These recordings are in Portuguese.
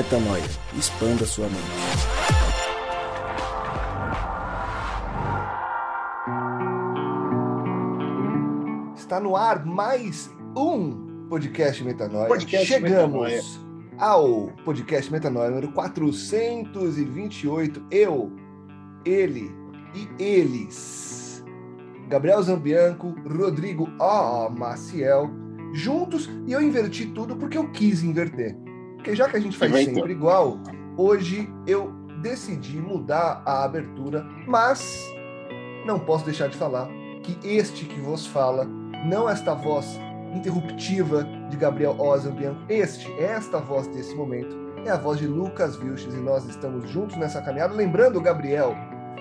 Metanoia. Expanda sua mente. Está no ar mais um podcast Metanoia. Podcast Chegamos Metanoia. ao podcast Metanoia número 428. Eu, ele e eles. Gabriel Zambianco, Rodrigo O. Maciel, juntos e eu inverti tudo porque eu quis inverter. Porque já que a gente faz sempre igual, hoje eu decidi mudar a abertura, mas não posso deixar de falar que este que vos fala, não esta voz interruptiva de Gabriel Ozan Bianco, este, esta voz desse momento, é a voz de Lucas Vilches e nós estamos juntos nessa caminhada. Lembrando, Gabriel,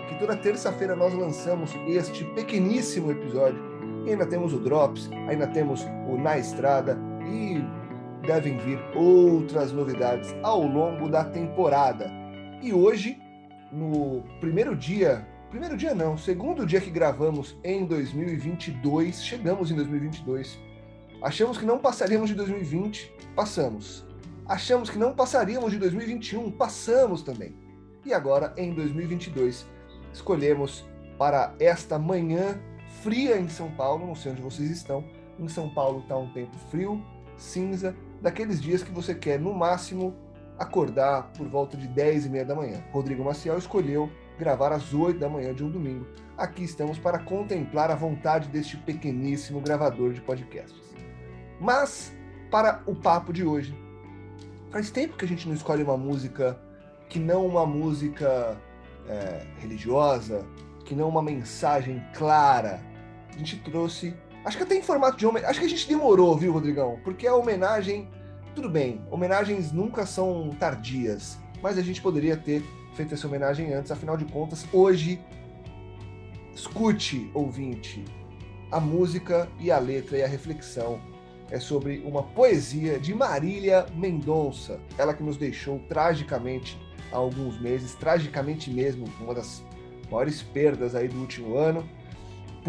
que toda terça-feira nós lançamos este pequeníssimo episódio. E ainda temos o Drops, ainda temos o Na Estrada e devem vir outras novidades ao longo da temporada. E hoje, no primeiro dia, primeiro dia não, segundo dia que gravamos em 2022, chegamos em 2022. Achamos que não passaríamos de 2020, passamos. Achamos que não passaríamos de 2021, passamos também. E agora, em 2022, escolhemos para esta manhã fria em São Paulo, não sei onde vocês estão. Em São Paulo está um tempo frio, cinza, daqueles dias que você quer, no máximo, acordar por volta de 10 e meia da manhã. Rodrigo Maciel escolheu gravar às 8 da manhã de um domingo. Aqui estamos para contemplar a vontade deste pequeníssimo gravador de podcasts. Mas, para o papo de hoje, faz tempo que a gente não escolhe uma música que não uma música é, religiosa, que não uma mensagem clara. A gente trouxe. Acho que até em formato de homenagem. Acho que a gente demorou, viu, Rodrigão? Porque a homenagem. Tudo bem, homenagens nunca são tardias, mas a gente poderia ter feito essa homenagem antes, afinal de contas, hoje. Escute, ouvinte, a música e a letra e a reflexão é sobre uma poesia de Marília Mendonça, ela que nos deixou tragicamente há alguns meses, tragicamente mesmo, uma das maiores perdas aí do último ano,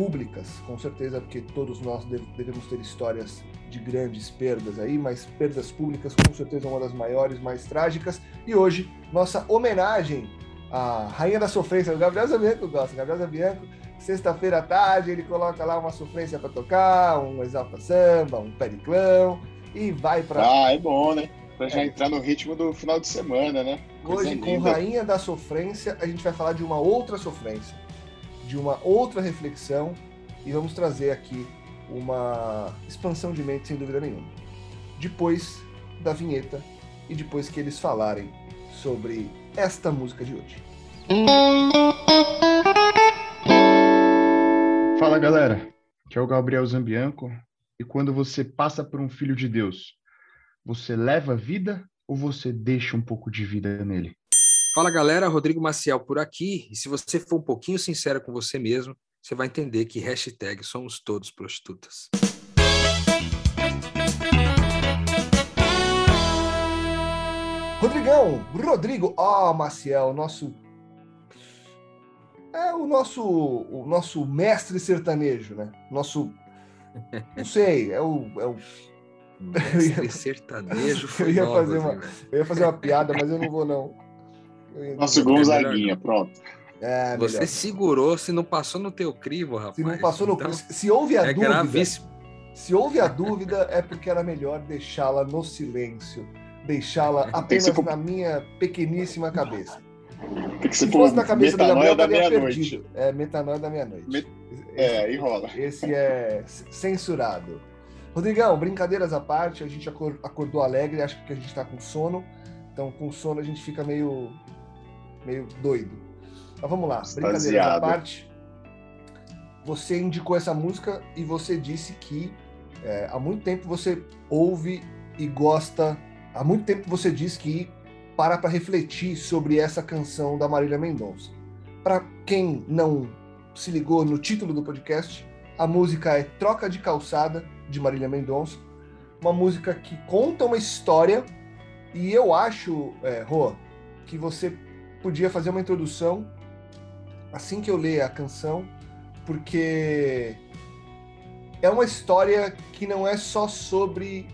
públicas, com certeza, porque todos nós deve- devemos ter histórias de grandes perdas aí, mas perdas públicas com certeza uma das maiores, mais trágicas. E hoje, nossa homenagem à Rainha da Sofrência, o Gabriel Zabianco gosta, Gabriel Zabianco, sexta-feira à tarde, ele coloca lá uma sofrência para tocar, um exalta samba, um periclão, e vai para Ah, é bom, né? Pra já É. entrar no ritmo do final de semana, né? Coisa Hoje, com linda. Rainha da Sofrência, a gente vai falar de uma outra sofrência, de uma outra reflexão, e vamos trazer aqui uma expansão de mente, sem dúvida nenhuma. Depois da vinheta e depois que eles falarem sobre esta música de hoje. Fala galera, aqui é o Gabriel Zambianco. E quando você passa por um filho de Deus, você leva vida ou você deixa um pouco de vida nele? Fala galera, Rodrigo Maciel por aqui. E se você for um pouquinho sincero com você mesmo, você vai entender que hashtag somos todos prostitutas. Rodrigão, Rodrigo, ó, Maciel, nosso é o nosso o nosso mestre sertanejo, né? Nosso não sei, é o, é o Mestre sertanejo eu ia nova, fazer uma- eu ia fazer uma piada, mas eu não vou não. Nosso É Gonzaguinha, pronto. É, Você melhor. segurou, se não passou no teu crivo, rapaz. Se não passou no então, se houve a É dúvida, gravíssimo. se houve a dúvida é porque era melhor deixá-la no silêncio, deixá-la apenas na minha pequeníssima cabeça. Tem que ser Se por fosse na cabeça do Gabriel, da meia-noite. perdido. É, metanoia da meia-noite. Met- Esse- É, enrola. Esse é c- censurado. Rodrigão, brincadeiras à parte, a gente acor- acordou alegre, acho que a gente tá com sono. Então, com sono a gente fica meio, meio doido. Mas vamos lá, brincadeiras à parte. Você indicou essa música e você disse que é, há muito tempo você ouve e gosta. Há muito tempo você disse que para para refletir sobre essa canção da Marília Mendonça. Para quem não se ligou no título do podcast, a música é Troca de Calçada, de Marília Mendonça. Uma música que conta uma história. E eu acho, é, Rô, que você podia fazer uma introdução assim que eu ler a canção, porque é uma história que não é só sobre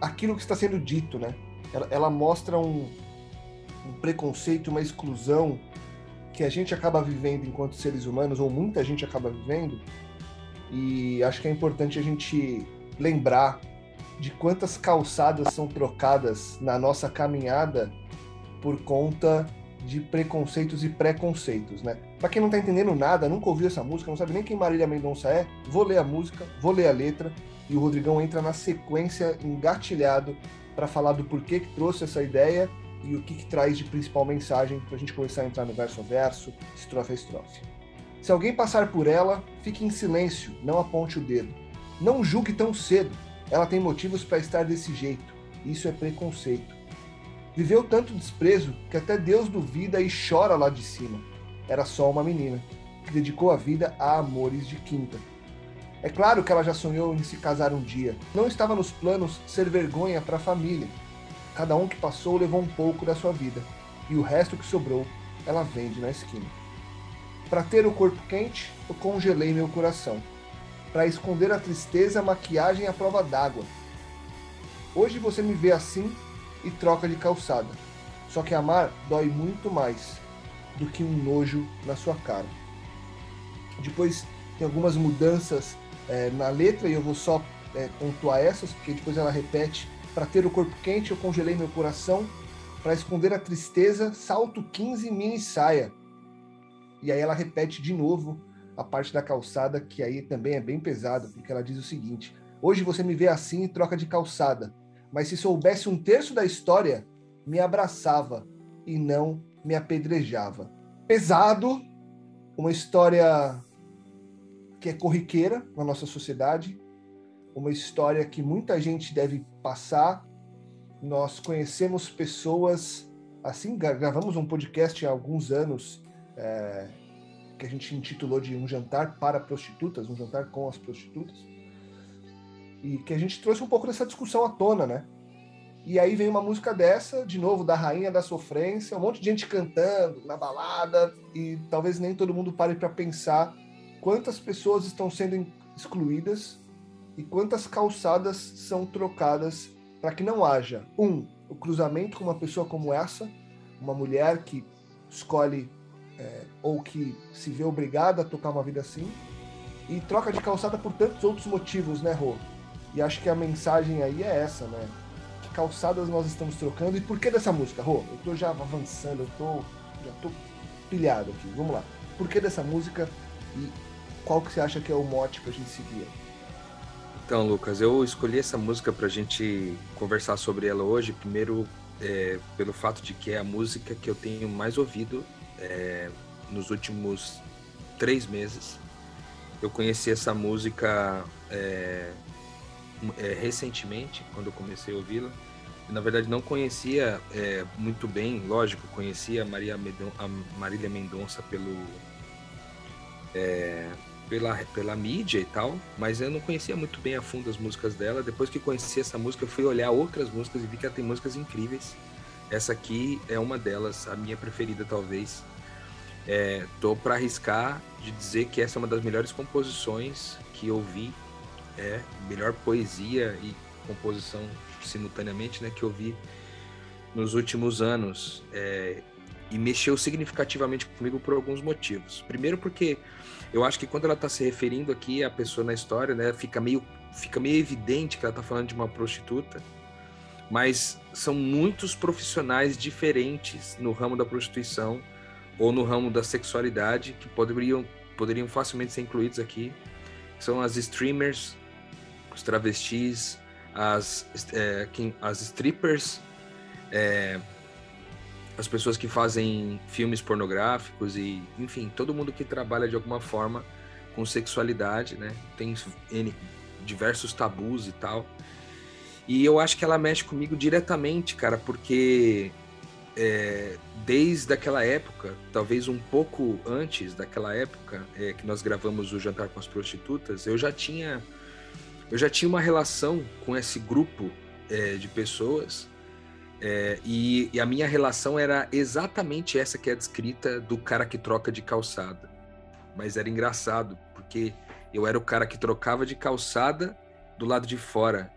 aquilo que está sendo dito, né? ela, ela mostra um, um preconceito, uma exclusão que a gente acaba vivendo enquanto seres humanos, ou muita gente acaba vivendo, e acho que é importante a gente lembrar de quantas calçadas são trocadas na nossa caminhada por conta de preconceitos e preconceitos, né? Para quem não tá entendendo nada, nunca ouviu essa música, não sabe nem quem Marília Mendonça é, vou ler a música, vou ler a letra e o Rodrigão entra na sequência engatilhado para falar do porquê que trouxe essa ideia e o que, que traz de principal mensagem para a gente começar a entrar no verso a verso, estrofe a estrofe. Se alguém passar por ela, fique em silêncio, não aponte o dedo. Não julgue tão cedo, ela tem motivos para estar desse jeito. Isso é preconceito. Viveu tanto desprezo que até Deus duvida e chora lá de cima. Era só uma menina, que dedicou a vida a amores de quinta. É claro que ela já sonhou em se casar um dia. Não estava nos planos ser vergonha para a família. Cada um que passou levou um pouco da sua vida, e o resto que sobrou, ela vende na esquina. Para ter o corpo quente, eu congelei meu coração. Para esconder a tristeza, a maquiagem à prova d'água. Hoje você me vê assim e troca de calçada. Só que amar dói muito mais do que um nojo na sua cara. Depois tem algumas mudanças é, na letra e eu vou só é, pontuar essas, porque depois ela repete para ter o corpo quente, eu congelei meu coração. Para esconder a tristeza, salto 15 mini saia. E aí ela repete de novo a parte da calçada, que aí também é bem pesada, porque ela diz o seguinte: Hoje você me vê assim e troca de calçada, mas se soubesse um terço da história, me abraçava e não me apedrejava. Pesado, uma história que é corriqueira na nossa sociedade, uma história que muita gente deve passar. Nós conhecemos pessoas, assim, gravamos um podcast há alguns anos é, que a gente intitulou de Um Jantar para Prostitutas, um jantar com as prostitutas, e que a gente trouxe um pouco dessa discussão à tona, né? E aí vem uma música dessa, de novo, da Rainha da Sofrência, um monte de gente cantando na balada, e talvez nem todo mundo pare para pensar quantas pessoas estão sendo excluídas e quantas calçadas são trocadas para que não haja, um, o cruzamento com uma pessoa como essa, uma mulher que escolhe é, ou que se vê obrigada a tocar uma vida assim, e troca de calçada por tantos outros motivos, né, Rô? E acho que a mensagem aí é essa, né? Que calçadas nós estamos trocando e por que dessa música, Rô? Eu tô já avançando, eu tô já tô pilhado aqui. Vamos lá. Por que dessa música e qual que você acha que é o mote pra gente seguir? Então, Lucas, eu escolhi essa música para a gente conversar sobre ela hoje. Primeiro, é, pelo fato de que é a música que eu tenho mais ouvido é, nos últimos três meses. Eu conheci essa música é, é recentemente, quando eu comecei a ouvi-la. Na verdade, não conhecia é, muito bem, lógico, conhecia a Maria Medon a Marília Mendonça pelo é, pela, pela mídia e tal, mas eu não conhecia muito bem a fundo as músicas dela. Depois que conheci essa música, eu fui olhar outras músicas e vi que ela tem músicas incríveis. Essa aqui é uma delas, a minha preferida talvez. É, tô para arriscar de dizer que essa é uma das melhores composições que eu vi, é melhor poesia e composição simultaneamente, né, que eu vi nos últimos anos. É, e mexeu significativamente comigo por alguns motivos. Primeiro porque eu acho que quando ela está se referindo aqui à pessoa na história, né, fica meio, fica meio evidente que ela está falando de uma prostituta, mas são muitos profissionais diferentes no ramo da prostituição ou no ramo da sexualidade que poderiam, poderiam facilmente ser incluídos aqui. São as streamers, os travestis, as, é, as strippers, é, as pessoas que fazem filmes pornográficos e, enfim, todo mundo que trabalha de alguma forma com sexualidade, né? Tem N, diversos tabus e tal. E eu acho que ela mexe comigo diretamente, cara, porque é, desde aquela época, talvez um pouco antes daquela época é, que nós gravamos o Jantar com as Prostitutas, eu já tinha eu já tinha uma relação com esse grupo é, de pessoas é, e, e, a minha relação era exatamente essa que é descrita do cara que troca de calçada. Mas era engraçado, porque eu era o cara que trocava de calçada do lado de fora.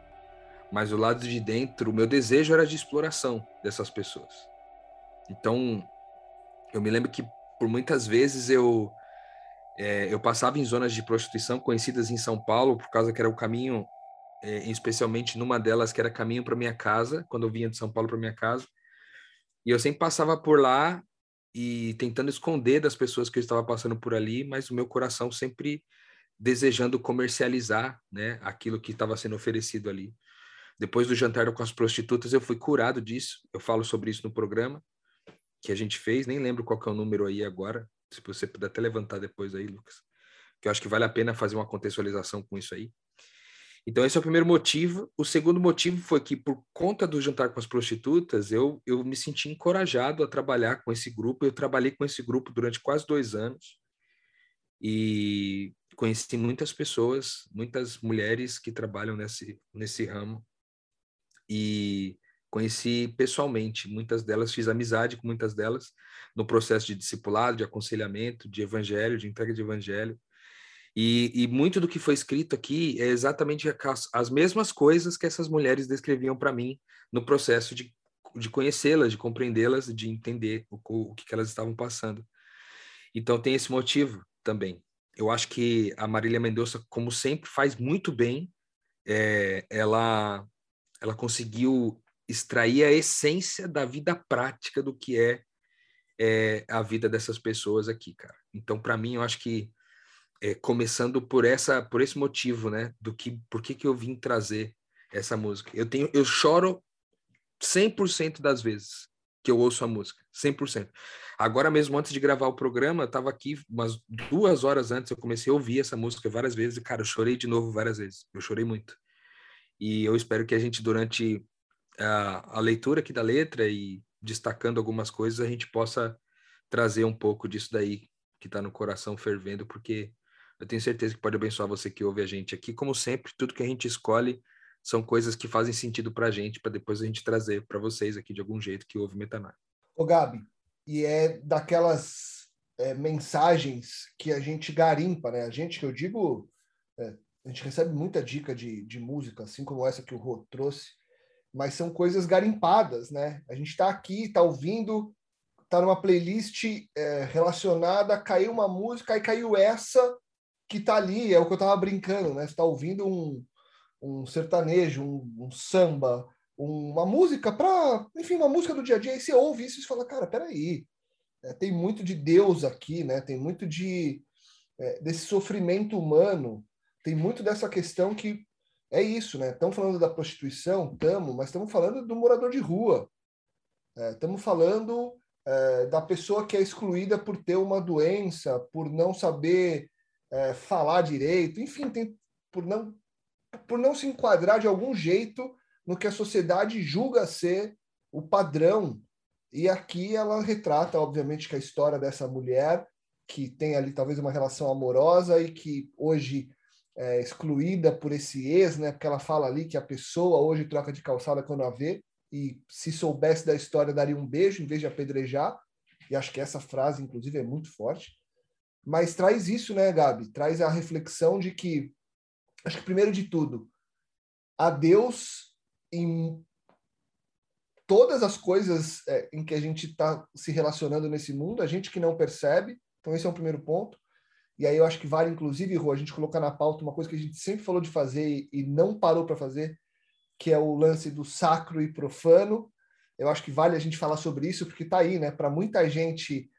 mas o lado de dentro, o meu desejo era de exploração dessas pessoas. Então, eu me lembro que por muitas vezes eu é, eu passava em zonas de prostituição conhecidas em São Paulo, por causa que era o caminho, é, especialmente numa delas que era caminho para minha casa, quando eu vinha de São Paulo para minha casa. E eu sempre passava por lá e tentando esconder das pessoas que eu estava passando por ali, mas o meu coração sempre desejando comercializar, né, aquilo que estava sendo oferecido ali. Depois do jantar com as prostitutas, eu fui curado disso. Eu falo sobre isso no programa que a gente fez, nem lembro qual é o número aí agora, se você puder até levantar depois aí, Lucas, que eu acho que vale a pena fazer uma contextualização com isso aí. Então, esse é o primeiro motivo. O segundo motivo foi que, por conta do jantar com as prostitutas, eu, eu me senti encorajado a trabalhar com esse grupo. Eu trabalhei com esse grupo durante quase dois anos e conheci muitas pessoas, muitas mulheres que trabalham nesse, nesse ramo. E conheci pessoalmente muitas delas, fiz amizade com muitas delas no processo de discipulado, de aconselhamento, de evangelho, de entrega de evangelho. E, e, muito do que foi escrito aqui é exatamente as, as mesmas coisas que essas mulheres descreviam para mim no processo de, de conhecê-las, de compreendê-las, de entender o, o que, que elas estavam passando. Então tem esse motivo também. Eu acho que a Marília Mendonça, como sempre, faz muito bem. É, ela, ela conseguiu extrair a essência da vida prática do que é, é a vida dessas pessoas aqui, cara. Então, para mim, eu acho que é, começando por essa, por esse motivo, né, do que, por que que eu vim trazer essa música. Eu tenho, eu choro 100% das vezes que eu ouço a música, 100%. Agora mesmo, antes de gravar o programa, eu tava aqui umas duas horas antes, eu comecei a ouvir essa música várias vezes e, cara, eu chorei de novo várias vezes. Eu chorei muito. E eu espero que a gente, durante a, a leitura aqui da letra e destacando algumas coisas, a gente possa trazer um pouco disso daí que está no coração fervendo, porque eu tenho certeza que pode abençoar você que ouve a gente aqui. Como sempre, tudo que a gente escolhe são coisas que fazem sentido para a gente, para depois a gente trazer para vocês aqui de algum jeito que ouve Metanar. Ô, Gabi, e é daquelas é, mensagens que a gente garimpa, né? A gente, que eu digo, é, a gente recebe muita dica de, de música, assim como essa que o Rô trouxe, mas são coisas garimpadas, né? A gente está aqui, está ouvindo, está numa playlist é, relacionada, caiu uma música, aí caiu essa que está ali, é o que eu estava brincando, né? Você está ouvindo um, um sertanejo, um, um samba, um, uma música para, enfim, uma música do dia a dia, aí você ouve isso e fala, cara, peraí, é, tem muito de Deus aqui, né? Tem muito de é, desse sofrimento humano, tem muito dessa questão que é isso, né? Estamos falando da prostituição, estamos, mas estamos falando do morador de rua. Estamos é, falando é, da pessoa que é excluída por ter uma doença, por não saber é, falar direito, enfim, tem, por, não, por não se enquadrar de algum jeito no que a sociedade julga ser o padrão. E aqui ela retrata, obviamente, que a história dessa mulher que tem ali talvez uma relação amorosa e que hoje é excluída por esse ex, né? Porque ela fala ali que a pessoa hoje troca de calçada quando a vê e se soubesse da história daria um beijo em vez de apedrejar. E acho que essa frase, inclusive, é muito forte. Mas traz isso, né, Gabi? Traz a reflexão de que, acho que primeiro de tudo, a Deus em todas as coisas é, em que a gente está se relacionando nesse mundo, a gente que não percebe. Então, esse é um primeiro ponto. E aí eu acho que vale, inclusive, Rô, a gente colocar na pauta uma coisa que a gente sempre falou de fazer e não parou para fazer, que é o lance do sacro e profano. Eu acho que vale a gente falar sobre isso, porque está aí, né? Para muita gente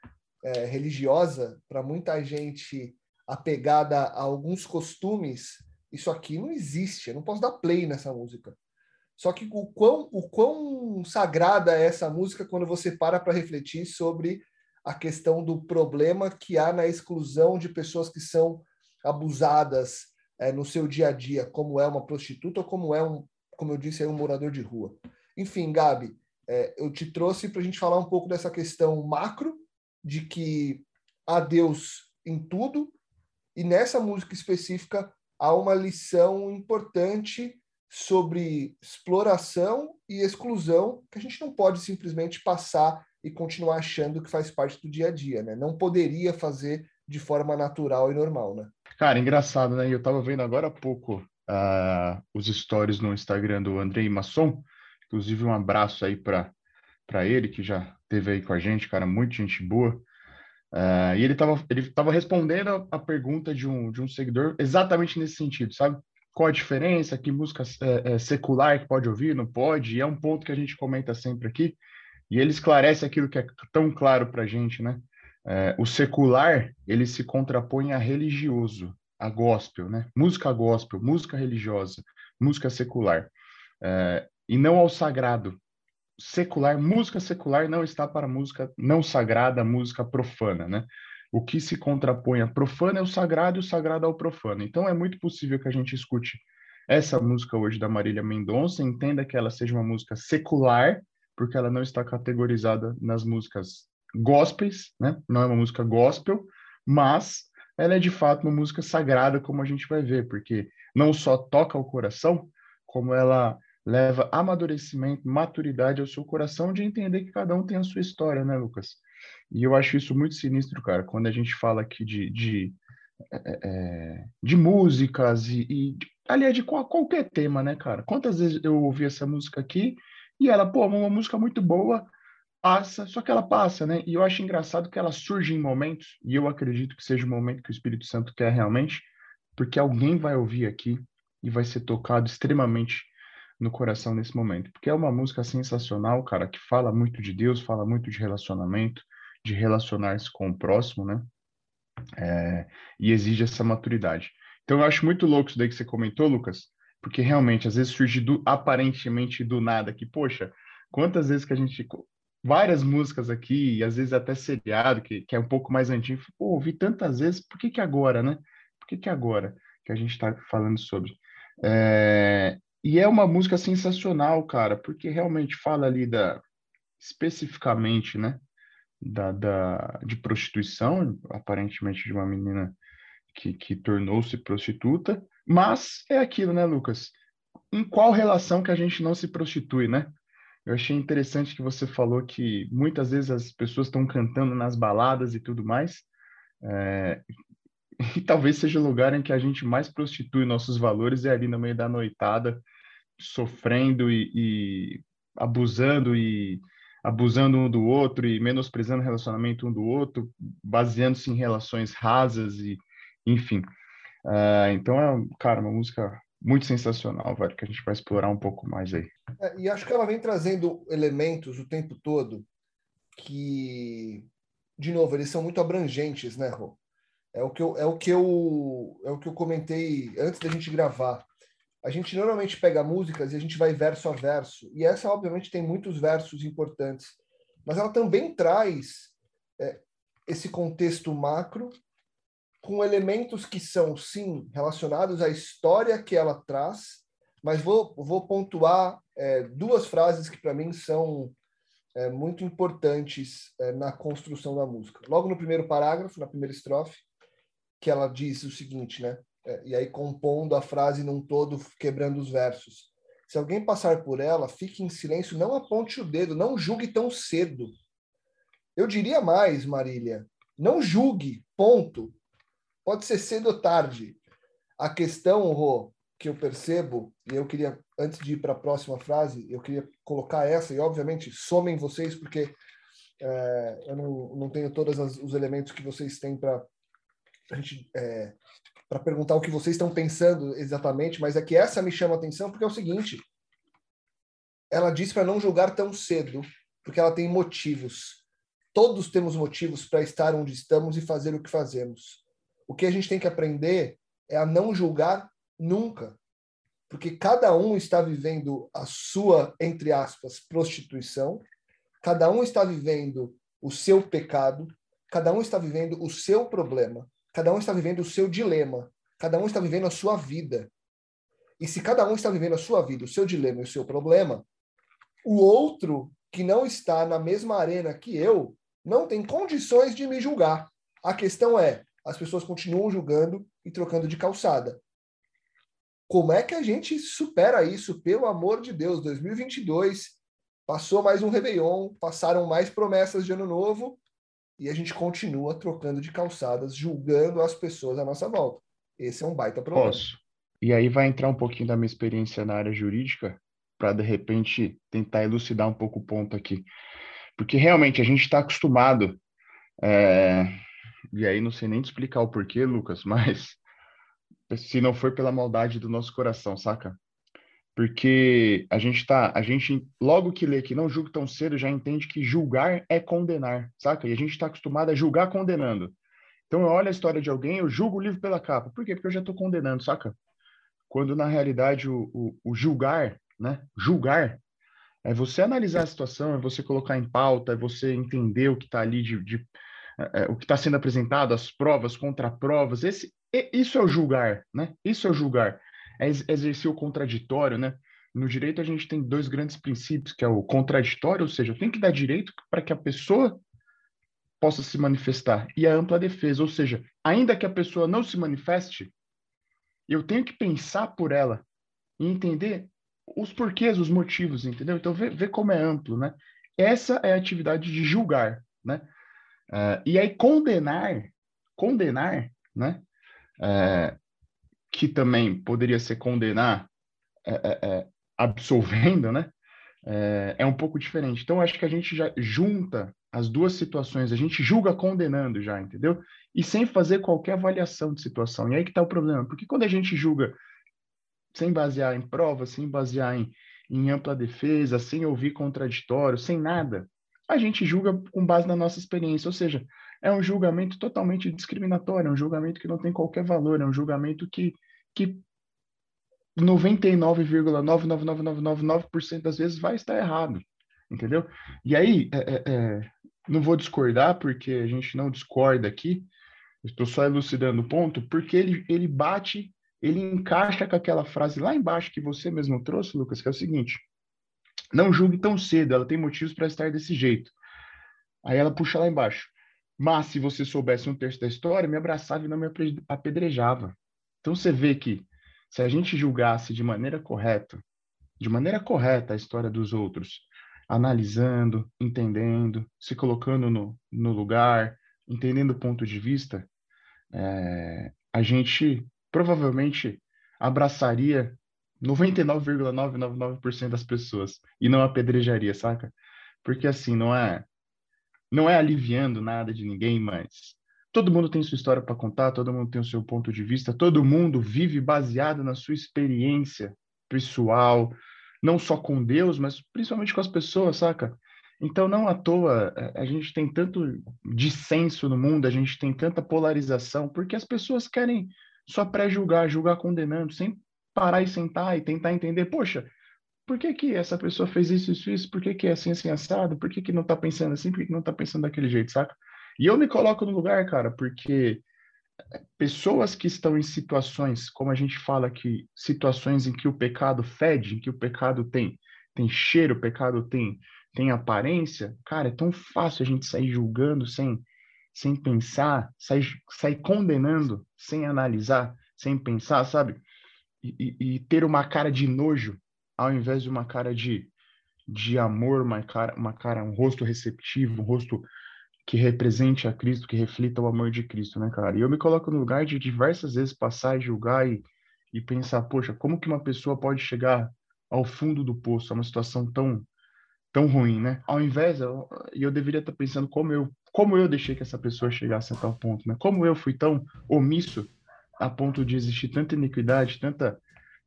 é, religiosa, para muita gente apegada a alguns costumes, isso aqui não existe. Eu não posso dar play nessa música. Só que o quão, o quão sagrada é essa música quando você para para refletir sobre a questão do problema que há na exclusão de pessoas que são abusadas é, no seu dia a dia, como é uma prostituta ou como é um, como eu disse, um morador de rua. Enfim, Gabi, é, eu te trouxe para a gente falar um pouco dessa questão macro de que há Deus em tudo, e nessa música específica há uma lição importante sobre exploração e exclusão que a gente não pode simplesmente passar e continuar achando que faz parte do dia a dia, né? Não poderia fazer de forma natural e normal, né? Cara, engraçado, né? Eu estava vendo agora há pouco uh, os stories no Instagram do Andrei Masson. Inclusive, um abraço aí para ele, que já teve aí com a gente, cara, muito gente boa. Uh, e ele estava ele tava respondendo a, pergunta de um, de um seguidor exatamente nesse sentido, sabe? Qual a diferença? Que música é, é, secular que pode ouvir, não pode? E é um ponto que a gente comenta sempre aqui. E ele esclarece aquilo que é tão claro para a gente, né? É, o secular, ele se contrapõe a religioso, a gospel, né? Música gospel, música religiosa, música secular. É, e não ao sagrado. Secular, música secular não está para música não sagrada, música profana, né? O que se contrapõe a profana é o sagrado e o sagrado ao profano. Então é muito possível que a gente escute essa música hoje da Marília Mendonça, entenda que ela seja uma música secular, porque ela não está categorizada nas músicas gospels, né? Não é uma música gospel, mas ela é de fato uma música sagrada, como a gente vai ver, porque não só toca o coração, como ela leva amadurecimento, maturidade ao seu coração de entender que cada um tem a sua história, né, Lucas? E eu acho isso muito sinistro, cara, quando a gente fala aqui de, de, é, é de músicas e, e aliás, de qualquer tema, né, cara? Quantas vezes eu ouvi essa música aqui e ela, pô, uma música muito boa, passa, só que ela passa, né? E eu acho engraçado que ela surge em momentos, e eu acredito que seja o momento que o Espírito Santo quer realmente, porque alguém vai ouvir aqui e vai ser tocado extremamente no coração nesse momento. Porque é uma música sensacional, cara, que fala muito de Deus, fala muito de relacionamento, de relacionar-se com o próximo, né? É, e exige essa maturidade. Então eu acho muito louco isso daí que você comentou, Lucas, porque realmente às vezes surge do, aparentemente do nada que, poxa, quantas vezes que a gente várias músicas aqui, e às vezes até seriado, que, que é um pouco mais antigo. Pô, ouvi tantas vezes, por que, que agora, né? Por que, que agora que a gente está falando sobre? É... E é uma música sensacional, cara, porque realmente fala ali da especificamente, né, da, da de prostituição, aparentemente de uma menina que, que tornou-se prostituta, mas é aquilo, né, Lucas? Em qual relação que a gente não se prostitui, né? Eu achei interessante que você falou que muitas vezes as pessoas estão cantando nas baladas e tudo mais, é, e talvez seja o lugar em que a gente mais prostitui nossos valores é ali no meio da noitada, sofrendo e, e abusando e abusando um do outro e menosprezando o relacionamento um do outro, baseando-se em relações rasas e, enfim. Uh, então é, cara, uma música muito sensacional, velho, que a gente vai explorar um pouco mais aí. É, e acho que ela vem trazendo elementos o tempo todo que, de novo, eles são muito abrangentes, né, Rô? É o que eu, é o que eu, é o que eu comentei antes da gente gravar. A gente normalmente pega músicas e a gente vai verso a verso. E essa, obviamente, tem muitos versos importantes. Mas ela também traz é, esse contexto macro com elementos que são, sim, relacionados à história que ela traz, mas vou, vou pontuar é, duas frases que, para mim, são é, muito importantes é, na construção da música. Logo no primeiro parágrafo, na primeira estrofe, que ela diz o seguinte, né? É, e aí compondo a frase num todo, quebrando os versos. Se alguém passar por ela, fique em silêncio, não aponte o dedo, não julgue tão cedo. Eu diria mais, Marília, não julgue, ponto. Pode ser cedo ou tarde. A questão, Rô, que eu percebo, e eu queria, antes de ir para a próxima frase, eu queria colocar essa, e obviamente somem vocês, porque é, eu não, não tenho todos os elementos que vocês têm para a gente. É, para perguntar o que vocês estão pensando exatamente, mas é que essa me chama atenção porque é o seguinte: ela diz para não julgar tão cedo, porque ela tem motivos. Todos temos motivos para estar onde estamos e fazer o que fazemos. O que a gente tem que aprender é a não julgar nunca. Porque cada um está vivendo a sua, entre aspas, prostituição, cada um está vivendo o seu pecado, cada um está vivendo o seu problema, cada um está vivendo o seu dilema, cada um está vivendo a sua vida. E se cada um está vivendo a sua vida, o seu dilema e o seu problema, o outro que não está na mesma arena que eu não tem condições de me julgar. A questão é: as pessoas continuam julgando e trocando de calçada. Como é que a gente supera isso, pelo amor de Deus? 2022, passou mais um Réveillon, passaram mais promessas de ano novo e a gente continua trocando de calçadas, julgando as pessoas à nossa volta. Esse é um baita problema. Posso, e aí vai entrar um pouquinho da minha experiência na área jurídica para de repente tentar elucidar um pouco o ponto aqui, porque realmente a gente está acostumado, é... e aí não sei nem te explicar o porquê, Lucas, mas se não for pela maldade do nosso coração, saca? Porque a gente tá, a gente logo que lê que não julgue tão cedo já entende que julgar é condenar, saca? E a gente está acostumado a julgar condenando. Então eu olho a história de alguém, eu julgo o livro pela capa. Por quê? Porque eu já estou condenando, saca? Quando na realidade o, o, o julgar, né? Julgar é você analisar a situação, é você colocar em pauta, é você entender o que está ali de, de o que está sendo apresentado, as provas, contraprovas. Esse, isso é o julgar, né? Isso é o julgar é exercer o contraditório, né? No direito a gente tem dois grandes princípios, que é o contraditório, ou seja, tem que dar direito para que a pessoa possa se manifestar, e a ampla defesa, ou seja, ainda que a pessoa não se manifeste, eu tenho que pensar por ela e entender os porquês, os motivos, entendeu? Então, vê, vê como é amplo, né? Essa é a atividade de julgar, né? Uh, e aí, condenar, condenar, né? Uh, que também poderia ser condenar é, é, é, absolvendo, né? É, um pouco diferente. Então, acho que a gente já junta as duas situações, a gente julga condenando já, entendeu? E sem fazer qualquer avaliação de situação. E aí que está o problema, porque quando a gente julga sem basear em provas, sem basear em, em ampla defesa, sem ouvir contraditório, sem nada, a gente julga com base na nossa experiência, ou seja, é um julgamento totalmente discriminatório, é um julgamento que não tem qualquer valor, é um julgamento que que 99,99999% das vezes vai estar errado, entendeu? E aí, é, é, é, não vou discordar, porque a gente não discorda aqui, estou só elucidando o ponto, porque ele, ele bate, ele encaixa com aquela frase lá embaixo que você mesmo trouxe, Lucas, que é o seguinte: não julgue tão cedo, ela tem motivos para estar desse jeito. Aí ela puxa lá embaixo. Mas se você soubesse um terço da história, me abraçava e não me apedrejava. Então você vê que se a gente julgasse de maneira correta, de maneira correta a história dos outros, analisando, entendendo, se colocando no, no lugar, entendendo o ponto de vista, é, a gente provavelmente abraçaria 99,999% das pessoas e não apedrejaria, saca? Porque assim, não é não é aliviando nada de ninguém, mas Todo mundo tem sua história para contar, todo mundo tem o seu ponto de vista, todo mundo vive baseado na sua experiência pessoal, não só com Deus, mas principalmente com as pessoas, saca? Então, não à toa, a gente tem tanto dissenso no mundo, a gente tem tanta polarização, porque as pessoas querem só pré-julgar, julgar condenando, sem parar e sentar e tentar entender, poxa, por que que essa pessoa fez isso, isso, isso? Por que que é assim, assim, assado? Por que que não tá pensando assim? Por que que não tá pensando daquele jeito, saca? E eu me coloco no lugar, cara, porque pessoas que estão em situações, como a gente fala que situações em que o pecado fede, em que o pecado tem tem cheiro, o pecado tem tem aparência, cara, é tão fácil a gente sair julgando sem sem pensar, sair, sair condenando, sem analisar, sem pensar, sabe? E, e, ter uma cara de nojo ao invés de uma cara de, de amor, uma cara, uma cara, um rosto receptivo, um rosto que represente a Cristo, que reflita o amor de Cristo, né, cara? E eu me coloco no lugar de diversas vezes passar e julgar e, e pensar, poxa, como que uma pessoa pode chegar ao fundo do poço, a uma situação tão tão ruim, né? Ao invés, eu, eu deveria estar pensando como eu como eu deixei que essa pessoa chegasse a tal ponto, né? Como eu fui tão omisso a ponto de existir tanta iniquidade, tanta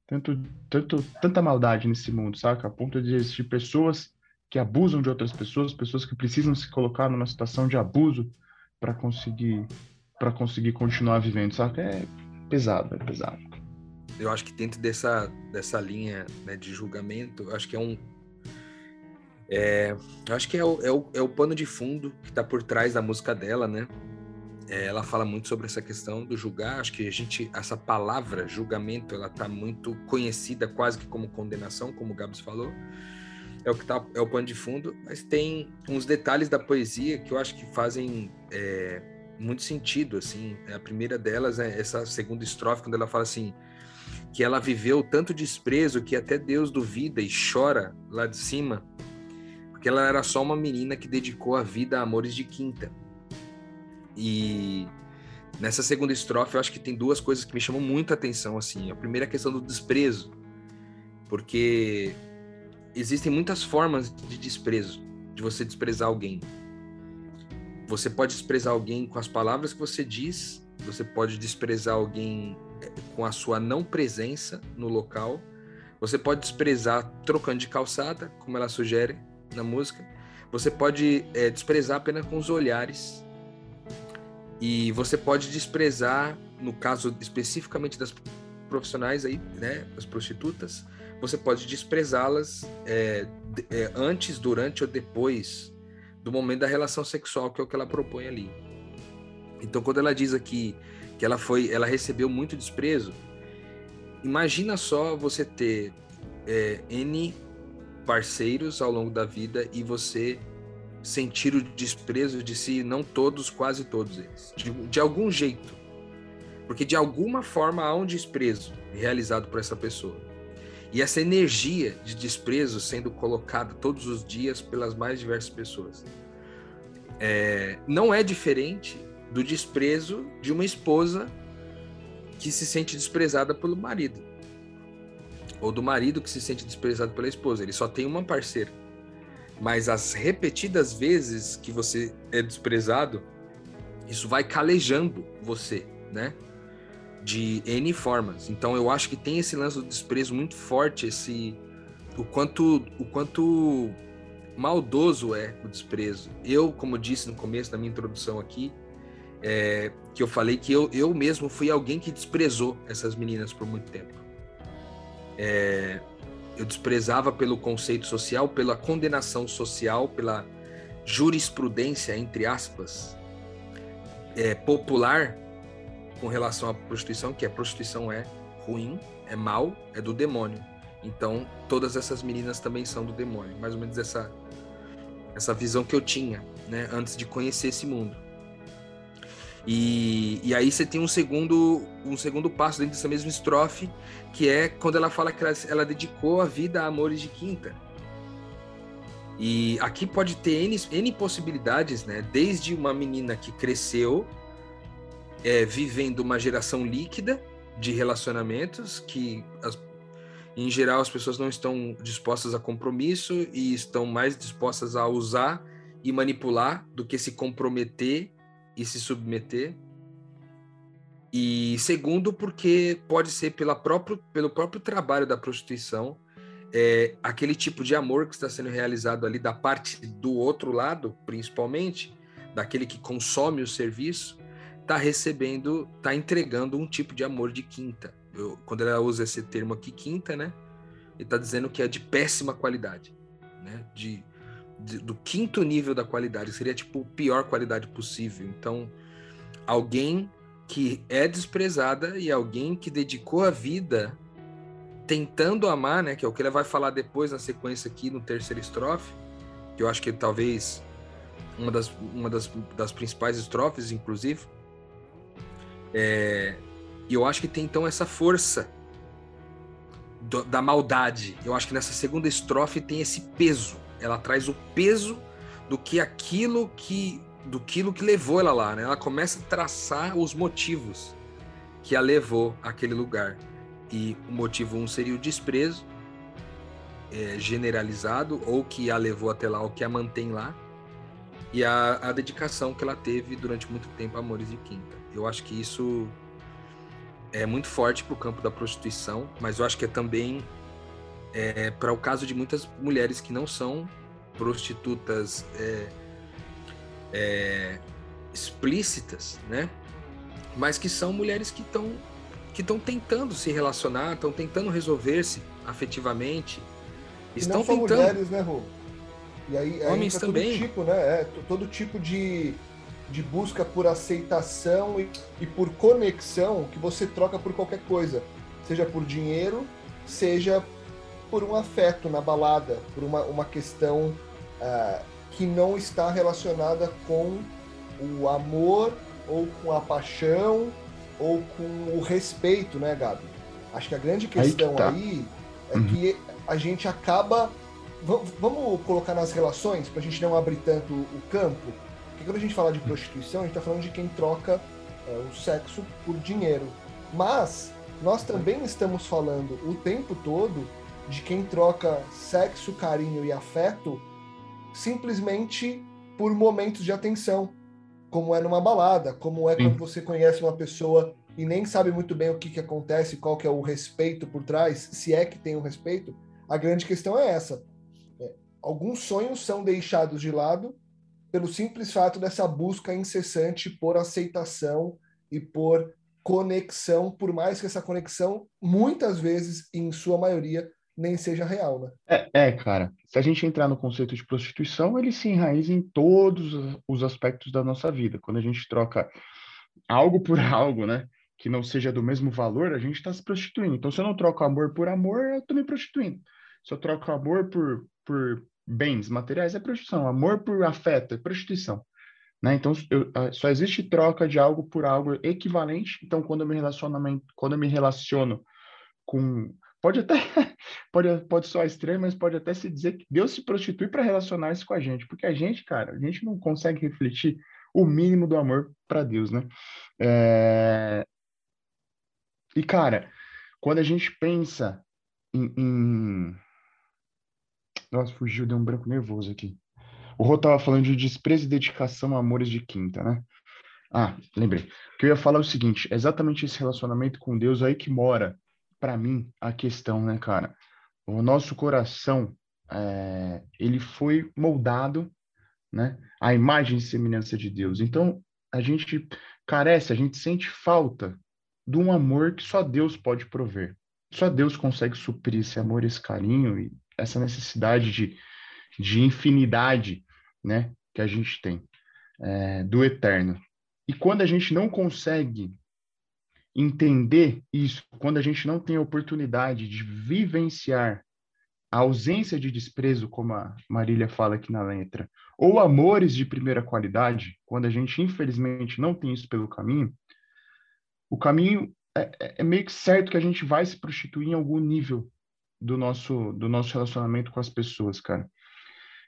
tanto, tanto tanta maldade nesse mundo, saca? A ponto de existir pessoas que abusam de outras pessoas, pessoas que precisam se colocar numa situação de abuso para conseguir para conseguir continuar vivendo, sabe? É pesado, é pesado. Eu acho que dentro dessa dessa linha né, de julgamento, acho que é um é, acho que é o, é, o, é o pano de fundo que está por trás da música dela, né? É, ela fala muito sobre essa questão do julgar. Acho que a gente, essa palavra julgamento, ela está muito conhecida quase que como condenação, como o Gabs falou é o que tá, é o pano de fundo, mas tem uns detalhes da poesia que eu acho que fazem é, muito sentido, assim. A primeira delas é essa segunda estrofe, quando ela fala assim, que ela viveu tanto desprezo que até Deus duvida e chora lá de cima, porque ela era só uma menina que dedicou a vida a amores de quinta. E Nessa segunda estrofe, eu acho que tem duas coisas que me chamam muita atenção, assim. A primeira é a questão do desprezo, porque existem muitas formas de desprezo, de você desprezar alguém. Você pode desprezar alguém com as palavras que você diz, você pode desprezar alguém eh, com a sua não presença no local, você pode desprezar trocando de calçada, como ela sugere na música. Você pode é, desprezar apenas com os olhares. E você pode desprezar, no caso especificamente das profissionais aí, né, as prostitutas, você pode desprezá-las é, é, antes, durante ou depois do momento da relação sexual, que é o que ela propõe ali. Então, quando ela diz aqui que ela foi, ela recebeu muito desprezo, imagina só você ter é, N parceiros ao longo da vida e você sentir o desprezo de si, não todos, quase todos eles. De, de algum jeito. Porque de alguma forma há um desprezo realizado por essa pessoa. E essa energia de desprezo sendo colocada todos os dias pelas mais diversas pessoas. É, não é diferente do desprezo de uma esposa que se sente desprezada pelo marido. Ou do marido que se sente desprezado pela esposa. Ele só tem uma parceira. Mas as repetidas vezes que você é desprezado, isso vai calejando você, né? De N formas. Então eu acho que tem esse lance do desprezo muito forte, esse o quanto o quanto maldoso é o desprezo. Eu, como disse no começo da minha introdução aqui, é, que eu falei que eu, eu mesmo fui alguém que desprezou essas meninas por muito tempo. É, eu desprezava pelo conceito social, pela condenação social, pela jurisprudência, entre aspas, é, popular com relação à prostituição, que a prostituição é ruim, é mal, é do demônio. Então, todas essas meninas também são do demônio. Mais ou menos essa, essa visão que eu tinha, né, antes de conhecer esse mundo. E, e aí você tem um segundo, um segundo passo dentro dessa mesma estrofe, que é quando ela fala que ela, ela dedicou a vida a amores de quinta. E aqui pode ter N, N possibilidades, né? Desde uma menina que cresceu é, vivendo uma geração líquida de relacionamentos, que as, em geral as pessoas não estão dispostas a compromisso e estão mais dispostas a usar e manipular do que se comprometer e se submeter. E segundo, porque pode ser pela próprio, pelo próprio trabalho da prostituição, é, aquele tipo de amor que está sendo realizado ali da parte do outro lado, principalmente, daquele que consome o serviço, está recebendo, está entregando um tipo de amor de quinta. Eu, quando ela usa esse termo aqui, quinta, né? Ele está dizendo que é de péssima qualidade, né? De do quinto nível da qualidade, seria tipo pior qualidade possível. Então, alguém que é desprezada e alguém que dedicou a vida tentando amar, né, que é o que ele vai falar depois na sequência aqui no terceiro estrofe, que eu acho que talvez uma das, uma das, das principais estrofes, inclusive. É, e eu acho que tem então essa força do, da maldade. Eu acho que nessa segunda estrofe tem esse peso ela traz o peso do que aquilo que do quilo que levou ela lá, né? Ela começa a traçar os motivos que a levou àquele lugar. E o motivo um seria o desprezo é, generalizado ou que a levou até lá, ou que a mantém lá, e a, a dedicação que ela teve durante muito tempo a Amores de Quinta. Eu acho que isso é muito forte para o campo da prostituição, mas eu acho que é também é, para o caso de muitas mulheres que não são prostitutas é, é, explícitas, né? Mas que são mulheres que estão que estão tentando se relacionar, estão tentando resolver-se afetivamente, estão não só tentando. mulheres, né, Rô? E aí, aí Homens também. Todo tipo, né? É, todo tipo de, de busca por aceitação e, e por conexão que você troca por qualquer coisa, seja por dinheiro, seja por um afeto na balada, por uma, uma questão uh, que não está relacionada com o amor ou com a paixão ou com o respeito, né, Gabi? Acho que a grande questão aí, que tá. aí é uhum. que a gente acaba. Vamos colocar nas relações, para a gente não abrir tanto o campo, porque quando a gente fala de prostituição, a gente está falando de quem troca é o sexo por dinheiro. Mas nós também estamos falando o tempo todo de quem troca sexo, carinho e afeto simplesmente por momentos de atenção, como é numa balada, como é Sim. quando você conhece uma pessoa e nem sabe muito bem o que, que acontece, qual que é o respeito por trás, se é que tem um respeito. A grande questão é essa. É, alguns sonhos são deixados de lado pelo simples fato dessa busca incessante por aceitação e por conexão, por mais que essa conexão, muitas vezes, em sua maioria, nem seja real, né? É, é, cara, se a gente entrar no conceito de prostituição, ele se enraiza em todos os aspectos da nossa vida. Quando a gente troca algo por algo, né, que não seja do mesmo valor, a gente está se prostituindo. Então, se eu não troco amor por amor, eu estou me prostituindo. Se eu troco amor por, por bens materiais, é prostituição. Amor por afeto é prostituição. Né? Então, eu, só existe troca de algo por algo equivalente. Então, quando eu me relacionamento, quando eu me relaciono com pode até pode pode soar estranho, mas pode até se dizer que Deus se prostitui para relacionar-se com a gente, porque a gente, cara, a gente não consegue refletir o mínimo do amor para Deus, né? É... E cara, quando a gente pensa em, em... nossa, fugiu, deu um branco nervoso aqui. O Rô tava falando de desprezo e dedicação a amores de quinta, né? Ah, lembrei. O que eu ia falar é o seguinte: é exatamente esse relacionamento com Deus aí que mora para mim, a questão, né, cara? O nosso coração, é, ele foi moldado, né? A imagem e semelhança de Deus. Então, a gente carece, a gente sente falta de um amor que só Deus pode prover. Só Deus consegue suprir esse amor, esse carinho e essa necessidade de, de infinidade, né? Que a gente tem é, do eterno. E quando a gente não consegue entender isso, quando a gente não tem a oportunidade de vivenciar a ausência de desprezo, como a Marília fala aqui na letra, ou amores de primeira qualidade, quando a gente infelizmente não tem isso pelo caminho, o caminho é, é, é meio que certo que a gente vai se prostituir em algum nível do nosso do nosso relacionamento com as pessoas, cara.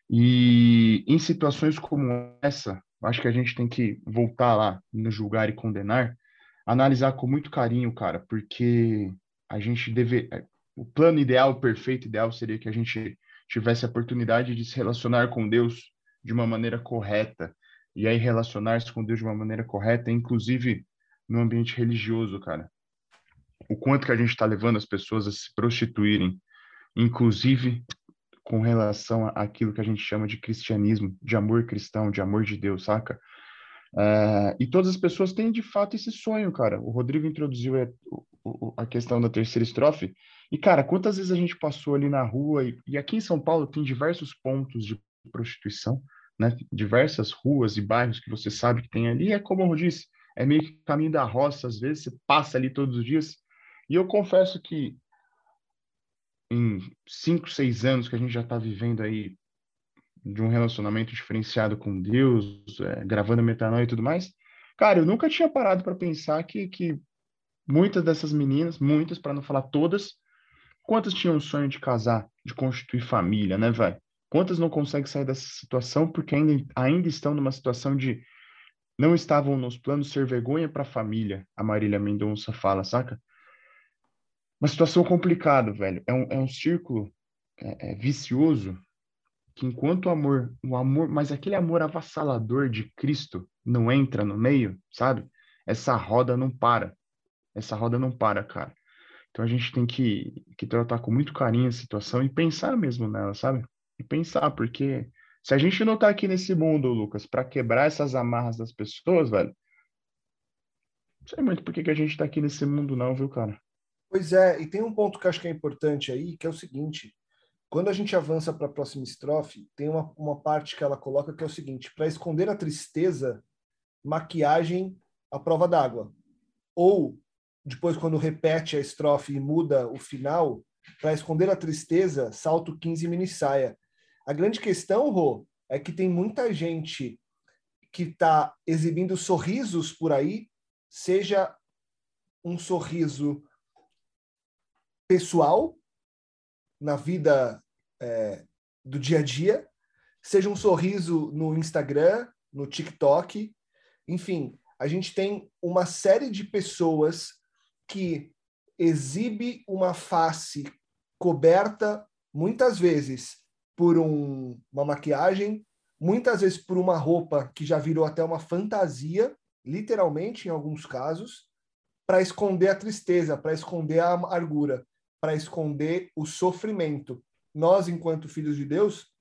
E em situações como essa, acho que a gente tem que voltar lá no julgar e condenar, analisar com muito carinho, cara, porque a gente deve. O plano ideal, perfeito ideal seria que a gente tivesse a oportunidade de se relacionar com Deus de uma maneira correta. E aí, relacionar-se com Deus de uma maneira correta, inclusive no ambiente religioso, cara. O quanto que a gente está levando as pessoas a se prostituírem, inclusive com relação àquilo que a gente chama de cristianismo, de amor cristão, de amor de Deus, saca? Uh, e todas as pessoas têm de fato esse sonho, cara. O Rodrigo introduziu a, a, questão da terceira estrofe. E, cara, quantas vezes a gente passou ali na rua, e, e, aqui em São Paulo tem diversos pontos de prostituição, né? Diversas ruas e bairros que você sabe que tem ali. É como eu disse, é meio que caminho da roça, às vezes, você passa ali todos os dias. E eu confesso que em cinco, seis anos que a gente já está vivendo aí de um relacionamento diferenciado com Deus, é, gravando metanoia e tudo mais, cara, eu nunca tinha parado para pensar que, que muitas dessas meninas, muitas, para não falar todas, quantas tinham o sonho de casar, de constituir família, né, velho? Quantas não conseguem sair dessa situação porque ainda, ainda estão numa situação de não estavam nos planos ser vergonha para a família, a Marília Mendonça fala, saca? Uma situação complicada, velho. É um, é um círculo é, é vicioso que enquanto o amor, o amor, mas aquele amor avassalador de Cristo não entra no meio, sabe? Essa roda não para. Essa roda não para, cara. Então a gente tem que, que tratar com muito carinho a situação e pensar mesmo nela, sabe? E pensar, porque se a gente não tá aqui nesse mundo, Lucas, para quebrar essas amarras das pessoas, velho, não sei muito por que, que a gente tá aqui nesse mundo, não, viu, cara? Pois é, e tem um ponto que eu acho que é importante aí, que é o seguinte: quando a gente avança para a próxima estrofe, tem uma, uma parte que ela coloca que é o seguinte: para esconder a tristeza, maquiagem à prova d'água. Ou, depois, quando repete a estrofe e muda o final, para esconder a tristeza, salto 15 mini saia. A grande questão, Rô, é que tem muita gente que está exibindo sorrisos por aí, seja um sorriso pessoal, na vida é, do dia a dia, seja um sorriso no Instagram, no TikTok, enfim, a gente tem uma série de pessoas que exibe uma face coberta muitas vezes por um, uma maquiagem, muitas vezes por uma roupa que já virou até uma fantasia, literalmente em alguns casos, para esconder a tristeza, para esconder a amargura, para esconder o sofrimento. Nós, enquanto filhos de Deus,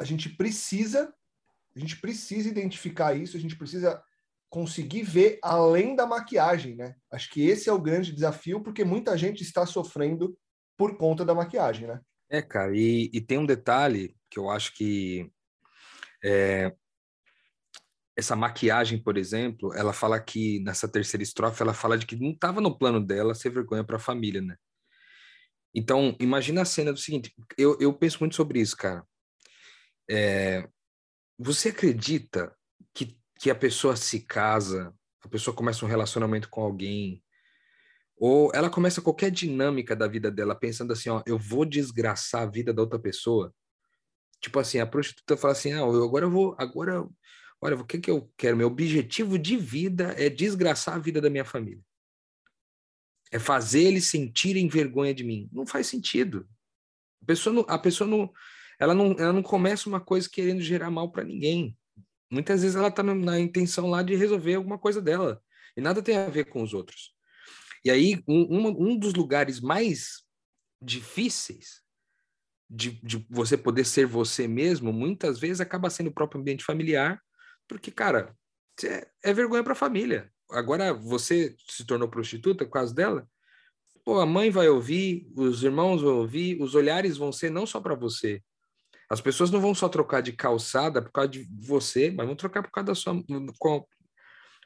a gente precisa, a gente precisa identificar isso, a gente precisa conseguir ver além da maquiagem, né? Acho que esse é o grande desafio, porque muita gente está sofrendo por conta da maquiagem, né? É, cara, e, e tem um detalhe que eu acho que é, essa maquiagem, por exemplo, ela fala que nessa terceira estrofe, ela fala de que não estava no plano dela ser vergonha para a família, né? Então, imagina a cena do seguinte, eu, eu penso muito sobre isso, cara. É, você acredita que, que a pessoa se casa, a pessoa começa um relacionamento com alguém, ou ela começa qualquer dinâmica da vida dela pensando assim, ó, eu vou desgraçar a vida da outra pessoa? Tipo assim, a prostituta fala assim, ah, eu, agora eu vou, agora, olha, o que que eu quero? Meu objetivo de vida é desgraçar a vida da minha família. É fazer eles sentirem vergonha de mim. Não faz sentido. A pessoa não, a pessoa não, ela não, ela não começa uma coisa querendo gerar mal para ninguém. Muitas vezes ela está na intenção lá de resolver alguma coisa dela. E nada tem a ver com os outros. E aí, um, um dos lugares mais difíceis de, de você poder ser você mesmo, muitas vezes acaba sendo o próprio ambiente familiar, porque, cara, é, é vergonha para a família. Agora você se tornou prostituta por causa dela, pô, a mãe vai ouvir, os irmãos vão ouvir, os olhares vão ser não só para você. As pessoas não vão só trocar de calçada por causa de você, mas vão trocar por causa da sua,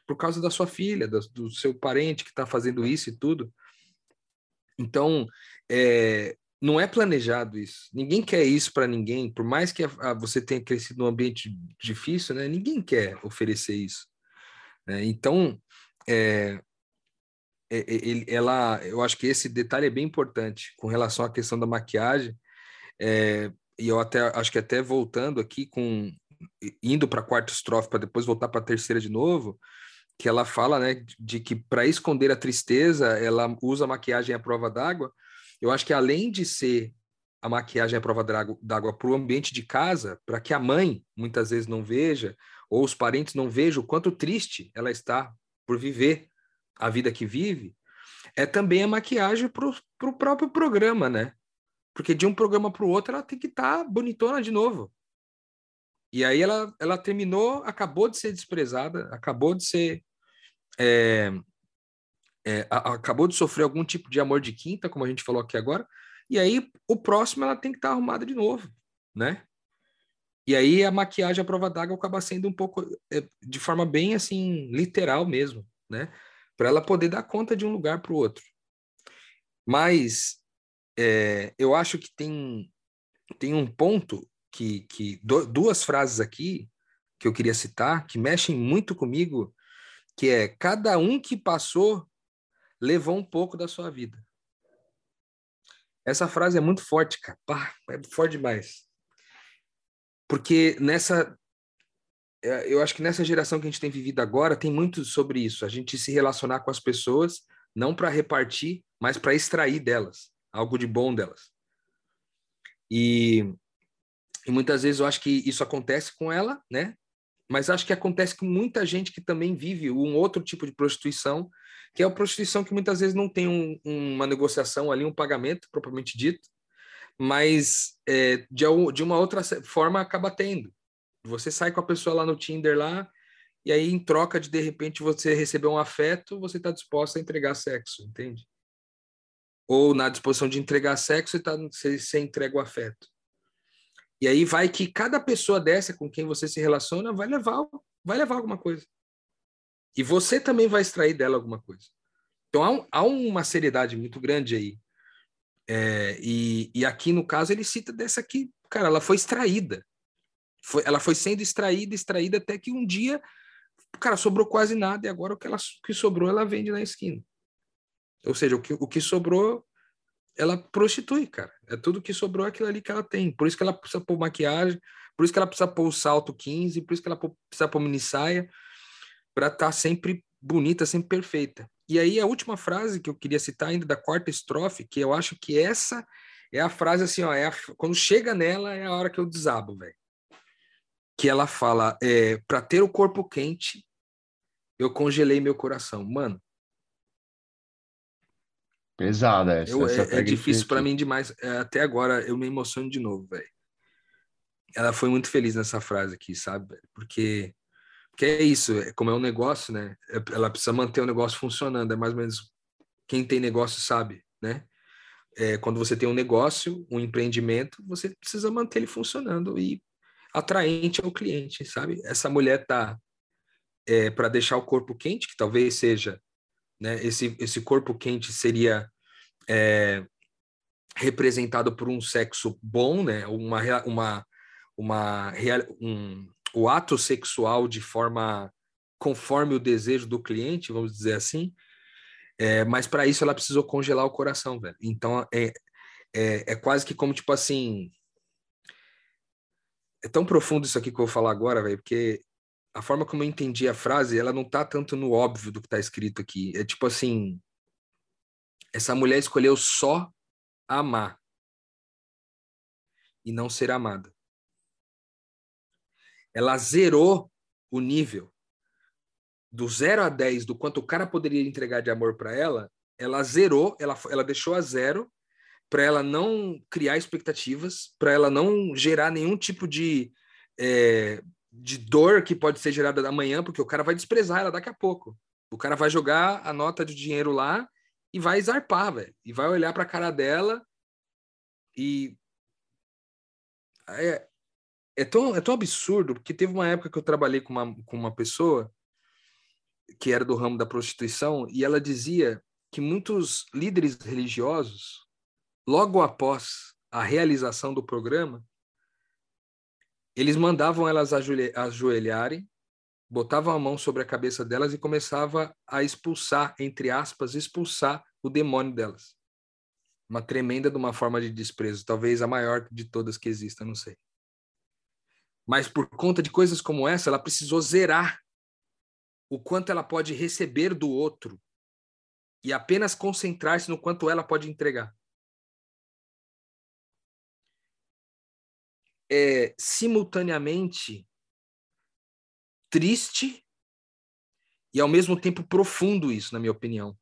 por causa da sua filha, do, seu parente que está fazendo isso e tudo. Então, é, não é planejado isso. Ninguém quer isso para ninguém, por mais que a, a, você tenha crescido num ambiente difícil, né? Ninguém quer oferecer isso. Né? Então, é, é, ela, eu acho que esse detalhe é bem importante com relação à questão da maquiagem. É, e eu até acho que até voltando aqui com indo para a quarta estrofe para depois voltar para a terceira de novo, que ela fala, né, de que para esconder a tristeza, ela usa a maquiagem à prova d'água. Eu acho que além de ser a maquiagem à prova d'água para o ambiente de casa, para que a mãe muitas vezes não veja, ou os parentes não vejam o quanto triste ela está por viver a vida que vive, é também a maquiagem para o próprio programa, né? Porque de um programa para o outro ela tem que estar tá bonitona de novo. E aí ela, ela terminou, acabou de ser desprezada, acabou de ser é, é, a, acabou de sofrer algum tipo de amor de quinta, como a gente falou aqui agora, e aí o próximo ela tem que estar tá arrumada de novo, né? E aí a maquiagem à prova d'água acaba sendo um pouco, é, de forma bem assim, literal mesmo, né? Para ela poder dar conta de um lugar para o outro. Mas é, eu acho que tem, tem um ponto que, que duas frases aqui que eu queria citar que mexem muito comigo que é cada um que passou levou um pouco da sua vida. Essa frase é muito forte, cara. Pá, é forte demais. Porque nessa é, eu acho que nessa geração que a gente tem vivido agora tem muito sobre isso, a gente se relacionar com as pessoas não para repartir, mas para extrair delas algo de bom delas. E, e muitas vezes eu acho que isso acontece com ela, né? mas acho que acontece com muita gente que também vive um outro tipo de prostituição, que é a prostituição que muitas vezes não tem um, uma negociação ali, um pagamento propriamente dito, mas é, de, de uma outra forma acaba tendo. Você sai com a pessoa lá no Tinder lá, e aí em troca de de repente você receber um afeto, você está disposto a entregar sexo, entende? Ou na disposição de entregar sexo, você, tá, você, você entrega o afeto. E aí vai que cada pessoa dessa com quem você se relaciona vai levar, vai levar alguma coisa. E você também vai extrair dela alguma coisa. Então há, um, há uma seriedade muito grande aí. É, e, e aqui no caso ele cita dessa aqui, cara, ela foi extraída. Foi, ela foi sendo extraída, extraída até que um dia, cara, sobrou quase nada e agora o que, ela, o que sobrou ela vende na esquina. Ou seja, o que, o que sobrou ela prostitui, cara. É tudo que sobrou aquilo ali que ela tem. Por isso que ela precisa pôr maquiagem, por isso que ela precisa pôr o salto 15, por isso que ela precisa pôr mini saia. para estar tá sempre bonita, sempre perfeita. E aí a última frase que eu queria citar ainda da quarta estrofe, que eu acho que essa é a frase assim, ó, é a, quando chega nela é a hora que eu desabo, velho. Que ela fala, é, para ter o corpo quente, eu congelei meu coração. Mano, Pesada essa. Eu, essa é, é difícil para mim demais. É, até agora eu me emociono de novo, velho. Ela foi muito feliz nessa frase aqui, sabe? Porque, porque é isso, é, como é um negócio, né? É, ela precisa manter o negócio funcionando. É mais ou menos quem tem negócio sabe, né? É, quando você tem um negócio, um empreendimento, você precisa manter ele funcionando e atraente ao cliente, sabe? Essa mulher tá é, para deixar o corpo quente, que talvez seja né? Esse, esse corpo quente seria é, representado por um sexo bom, né? uma, uma, uma, um, o ato sexual de forma conforme o desejo do cliente, vamos dizer assim. É, mas para isso ela precisou congelar o coração, velho. Então é, é, é, quase que como tipo assim. É tão profundo isso aqui que eu vou falar agora, velho, porque a forma como eu entendi a frase, ela não tá tanto no óbvio do que tá escrito aqui. É tipo assim, essa mulher escolheu só amar e não ser amada. Ela zerou o nível do 0 a 10 do quanto o cara poderia entregar de amor para ela, ela zerou, ela, ela deixou a zero para ela não criar expectativas, para ela não gerar nenhum tipo de é, de dor que pode ser gerada amanhã, porque o cara vai desprezar ela daqui a pouco. O cara vai jogar a nota de dinheiro lá e vai zarpar, velho. E vai olhar para a cara dela e. É, é, tão, é tão absurdo, porque teve uma época que eu trabalhei com uma, com uma pessoa que era do ramo da prostituição e ela dizia que muitos líderes religiosos, logo após a realização do programa, eles mandavam elas ajoelharem, botavam a mão sobre a cabeça delas e começava a expulsar, entre aspas, expulsar o demônio delas. Uma tremenda de uma forma de desprezo, talvez a maior de todas que exista, não sei. Mas por conta de coisas como essa, ela precisou zerar o quanto ela pode receber do outro e apenas concentrar-se no quanto ela pode entregar. é simultaneamente triste e ao mesmo tempo profundo isso, na minha opinião.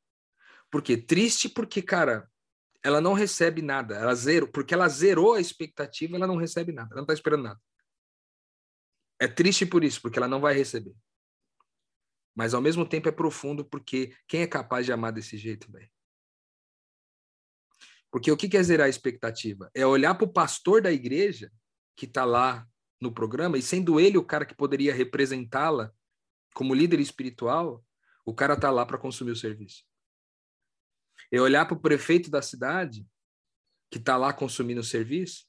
Por quê? Triste porque, cara, ela não recebe nada, ela zero, porque ela zerou a expectativa, ela não recebe nada, ela não tá esperando nada. É triste por isso, porque ela não vai receber. Mas ao mesmo tempo é profundo porque quem é capaz de amar desse jeito, velho? Porque o que é zerar a expectativa? É olhar para o pastor da igreja que está lá no programa, e sendo ele o cara que poderia representá-la como líder espiritual, o cara está lá para consumir o serviço. É olhar para o prefeito da cidade, que está lá consumindo o serviço,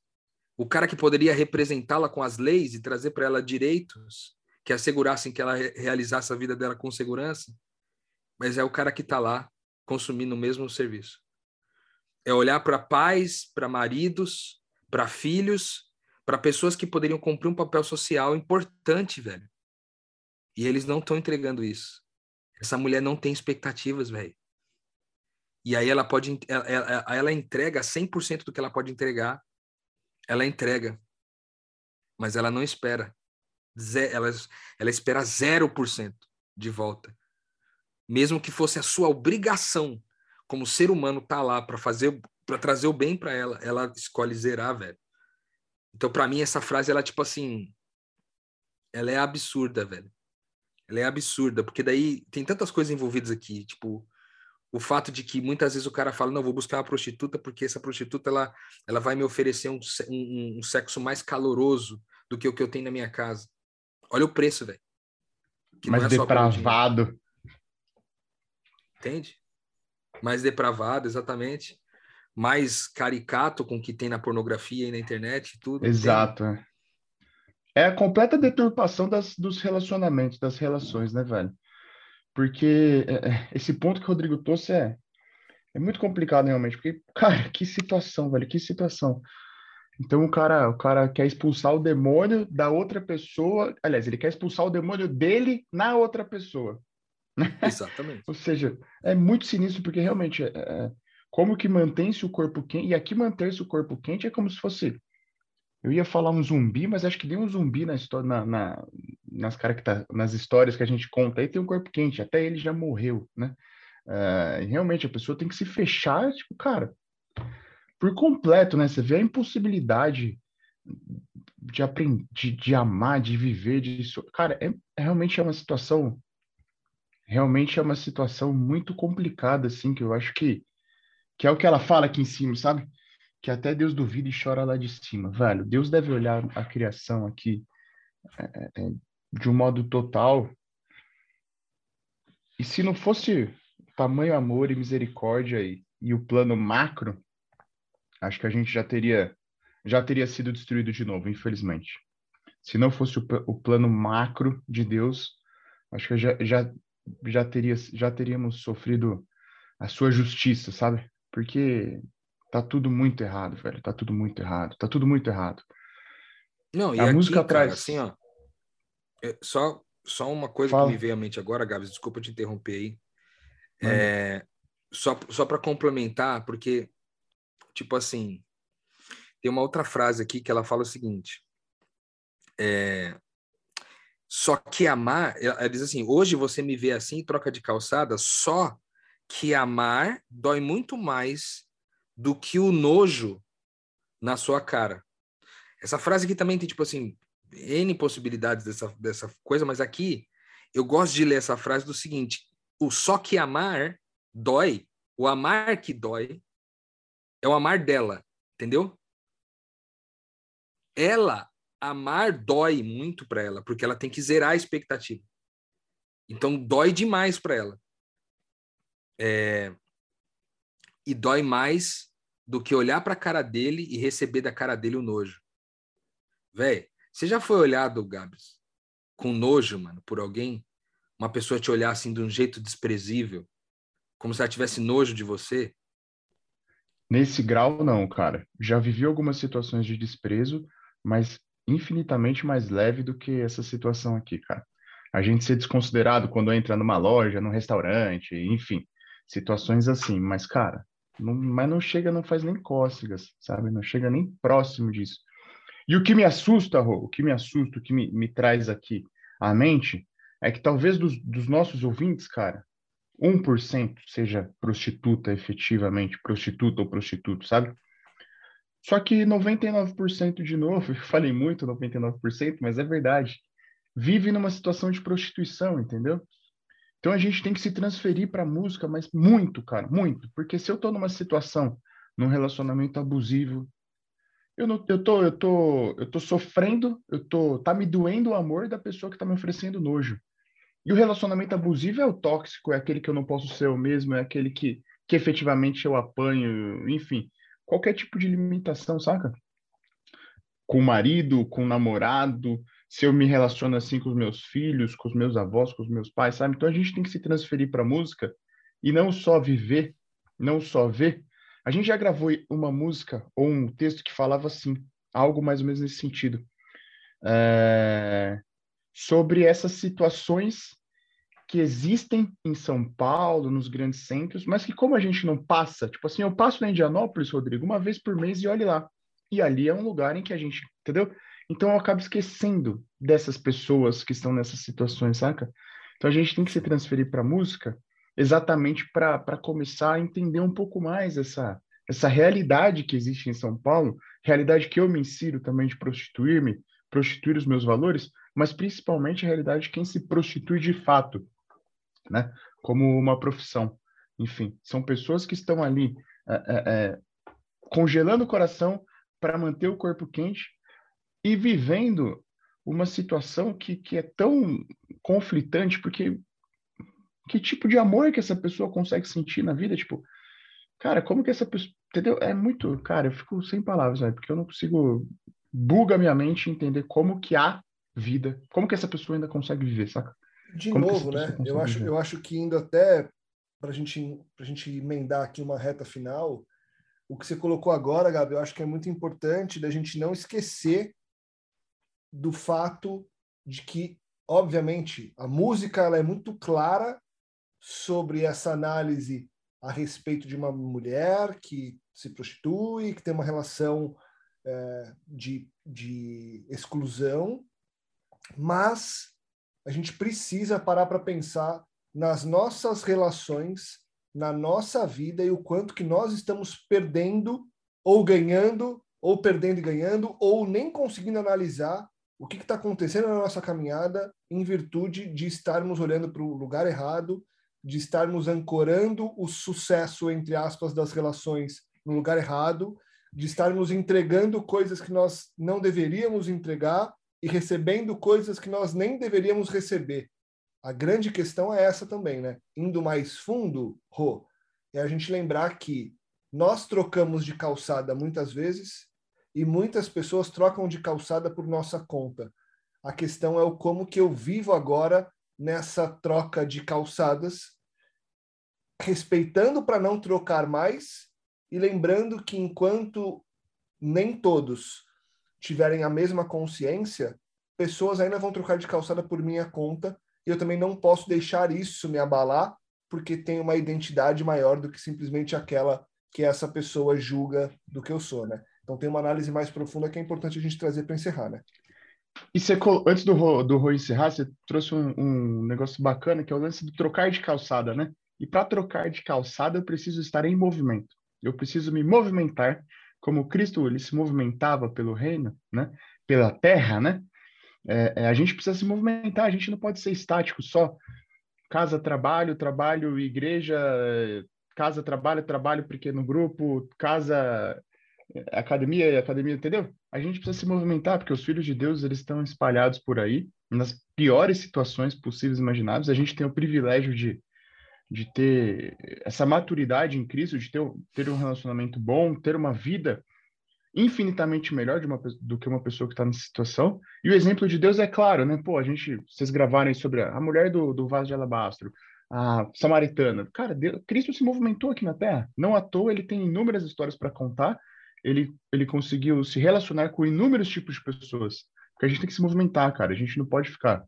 o cara que poderia representá-la com as leis e trazer para ela direitos que assegurassem que ela realizasse a vida dela com segurança, mas é o cara que está lá consumindo o mesmo serviço. É olhar para pais, para maridos, para filhos para pessoas que poderiam cumprir um papel social importante, velho. E eles não estão entregando isso. Essa mulher não tem expectativas, velho. E aí ela pode ela, ela, ela entrega 100% do que ela pode entregar. Ela entrega. Mas ela não espera. Ela, ela espera 0% de volta. Mesmo que fosse a sua obrigação como ser humano tá lá para fazer para trazer o bem para ela, ela escolhe zerar, velho. Então, para mim, essa frase, ela, tipo assim, ela é absurda, velho. Ela é absurda, porque daí tem tantas coisas envolvidas aqui, tipo, o fato de que muitas vezes o cara fala, não, vou buscar uma prostituta porque essa prostituta, ela, ela vai me oferecer um, um, um sexo mais caloroso do que o que eu tenho na minha casa. Olha o preço, velho. Mais é depravado. Entende? Mais depravado, exatamente mais caricato com o que tem na pornografia e na internet e tudo. Exato. Tem... É a completa deturpação das, dos relacionamentos, das relações, né, velho? Porque é, é, esse ponto que o Rodrigo trouxe é, é muito complicado realmente, porque, cara, que situação, velho, que situação. Então o cara, o cara quer expulsar o demônio da outra pessoa. Aliás, ele quer expulsar o demônio dele na outra pessoa. Exatamente. Ou seja, é muito sinistro porque realmente é, é, como que mantém-se o corpo quente? E aqui manter-se o corpo quente é como se fosse. Eu ia falar um zumbi, mas acho que nem um zumbi na história, na, na, nas, caracter, nas histórias que a gente conta aí tem um corpo quente, até ele já morreu, né? Uh, realmente a pessoa tem que se fechar, tipo, cara, por completo, né? Você vê a impossibilidade de aprender, de, de amar, de viver, de cara, é, é, realmente é uma situação, realmente é uma situação muito complicada, assim, que eu acho que que é o que ela fala aqui em cima, sabe? Que até Deus duvida e chora lá de cima, velho. Deus deve olhar a criação aqui é, é, é de um modo total. E se não fosse tamanho amor e misericórdia e, e o plano macro, acho que a gente já teria já teria sido destruído de novo, infelizmente. Se não fosse o, o plano macro de Deus, acho que já, já, já, teria, já teríamos sofrido a sua justiça, sabe? Porque tá tudo muito errado, velho. Tá tudo muito errado. Tá tudo muito errado. Não, e a aqui, música cara, traz... assim, ó. É só, só uma coisa Fala. que me veio à mente agora, Gabs, desculpa te interromper aí. É, só só para complementar, porque Tipo assim, tem uma outra frase aqui que ela fala o seguinte: é, só que amar, ela diz assim: hoje você me vê assim, troca de calçada, só que amar dói muito mais do que o nojo na sua cara. Essa frase aqui também tem, tipo assim, N possibilidades dessa, dessa coisa, mas aqui eu gosto de ler essa frase do seguinte: o só que amar dói, o amar que dói, é o amar dela, entendeu? Ela, amar dói muito para ela, porque ela tem que zerar a expectativa. Então, dói demais para ela. É... E dói mais do que olhar para a cara dele e receber da cara dele o nojo. Véi, você já foi olhado, Gabs, com nojo, mano, por alguém? Uma pessoa te olhar assim de um jeito desprezível, como se ela tivesse nojo de você? Nesse grau, não, cara. Já vivi algumas situações de desprezo, mas infinitamente mais leve do que essa situação aqui, cara. A gente ser desconsiderado quando entra numa loja, num restaurante, enfim, situações assim. Mas, cara, não, mas não chega, não faz nem cócegas, sabe? Não chega nem próximo disso. E o que me assusta, o que me assusta, o que me, me traz aqui à mente, é que talvez dos, dos nossos ouvintes, cara, 1% seja prostituta efetivamente, prostituta ou prostituto, sabe? Só que 99% de novo, eu falei muito 99%, mas é verdade, vive numa situação de prostituição, entendeu? Então a gente tem que se transferir para a música, mas muito, cara, muito, porque se eu estou numa situação, num relacionamento abusivo, eu não, eu tô, eu tô, eu tô sofrendo, eu tô, tá me doendo o amor da pessoa que está me oferecendo nojo. E o relacionamento abusivo é o tóxico, é aquele que eu não posso ser eu mesmo, é aquele que, que efetivamente eu apanho, enfim, qualquer tipo de limitação, saca? Com o marido, com o namorado, se eu me relaciono assim com os meus filhos, com os meus avós, com os meus pais, sabe? Então a gente tem que se transferir para música e não só viver, não só ver. A gente já gravou uma música ou um texto que falava assim, algo mais ou menos nesse sentido. É... Sobre essas situações que existem em São Paulo, nos grandes centros, mas que como a gente não passa, tipo assim, eu passo na Indianópolis, Rodrigo, uma vez por mês e olhe lá. E ali é um lugar em que a gente, entendeu? Então eu acabo esquecendo dessas pessoas que estão nessas situações, saca? Então a gente tem que se transferir para a música exatamente para começar a entender um pouco mais essa, essa realidade que existe em São Paulo, realidade que eu me insiro também de prostituir-me, prostituir os meus valores, mas principalmente a realidade de quem se prostitui de fato, né? Como uma profissão. Enfim, são pessoas que estão ali é, é, é congelando o coração para manter o corpo quente e vivendo uma situação que, que é tão conflitante, porque que tipo de amor que essa pessoa consegue sentir na vida? Tipo, cara, como que essa pessoa. Entendeu? É muito. Cara, eu fico sem palavras, né? porque eu não consigo. Buga minha mente entender como que há vida. Como que essa pessoa ainda consegue viver, saca? De Como novo, né? Eu acho, eu acho que indo até para gente, a gente emendar aqui uma reta final, o que você colocou agora, Gabi, eu acho que é muito importante da gente não esquecer do fato de que, obviamente, a música ela é muito clara sobre essa análise a respeito de uma mulher que se prostitui, que tem uma relação é, de, de exclusão, mas a gente precisa parar para pensar nas nossas relações, na nossa vida e o quanto que nós estamos perdendo ou ganhando, ou perdendo e ganhando, ou nem conseguindo analisar o que está acontecendo na nossa caminhada em virtude de estarmos olhando para o lugar errado, de estarmos ancorando o sucesso, entre aspas, das relações no lugar errado, de estarmos entregando coisas que nós não deveríamos entregar e recebendo coisas que nós nem deveríamos receber. A grande questão é essa também, né? Indo mais fundo, Rô, é a gente lembrar que nós trocamos de calçada muitas vezes e muitas pessoas trocam de calçada por nossa conta. A questão é o como que eu vivo agora nessa troca de calçadas, respeitando para não trocar mais e lembrando que enquanto nem todos tiverem a mesma consciência, pessoas ainda vão trocar de calçada por minha conta e eu também não posso deixar isso me abalar porque tem uma identidade maior do que simplesmente aquela que essa pessoa julga do que eu sou, né? Então tem uma análise mais profunda que é importante a gente trazer para encerrar, né? E você, antes do Rô, do encerrar, você trouxe um, um negócio bacana que é o lance de trocar de calçada, né? E para trocar de calçada eu preciso estar em movimento. Eu preciso me movimentar como Cristo ele se movimentava pelo reino, né? Pela terra, né? É, é, a gente precisa se movimentar. A gente não pode ser estático só casa, trabalho, trabalho, igreja, casa, trabalho, trabalho, pequeno grupo, casa, academia, academia, entendeu? A gente precisa se movimentar porque os filhos de Deus eles estão espalhados por aí nas piores situações possíveis e imagináveis. A gente tem o privilégio de de ter essa maturidade em Cristo, de ter, ter um relacionamento bom, ter uma vida infinitamente melhor uma, do que uma pessoa que está nessa situação. E o exemplo de Deus é claro, né? Pô, a gente, vocês gravarem sobre a, mulher do, do vaso de alabastro, a samaritana. Cara, Deus, Cristo se movimentou aqui na Terra. Não à toa, ele tem inúmeras histórias para contar. Ele, ele conseguiu se relacionar com inúmeros tipos de pessoas. Porque a gente tem que se movimentar, cara. A gente não pode ficar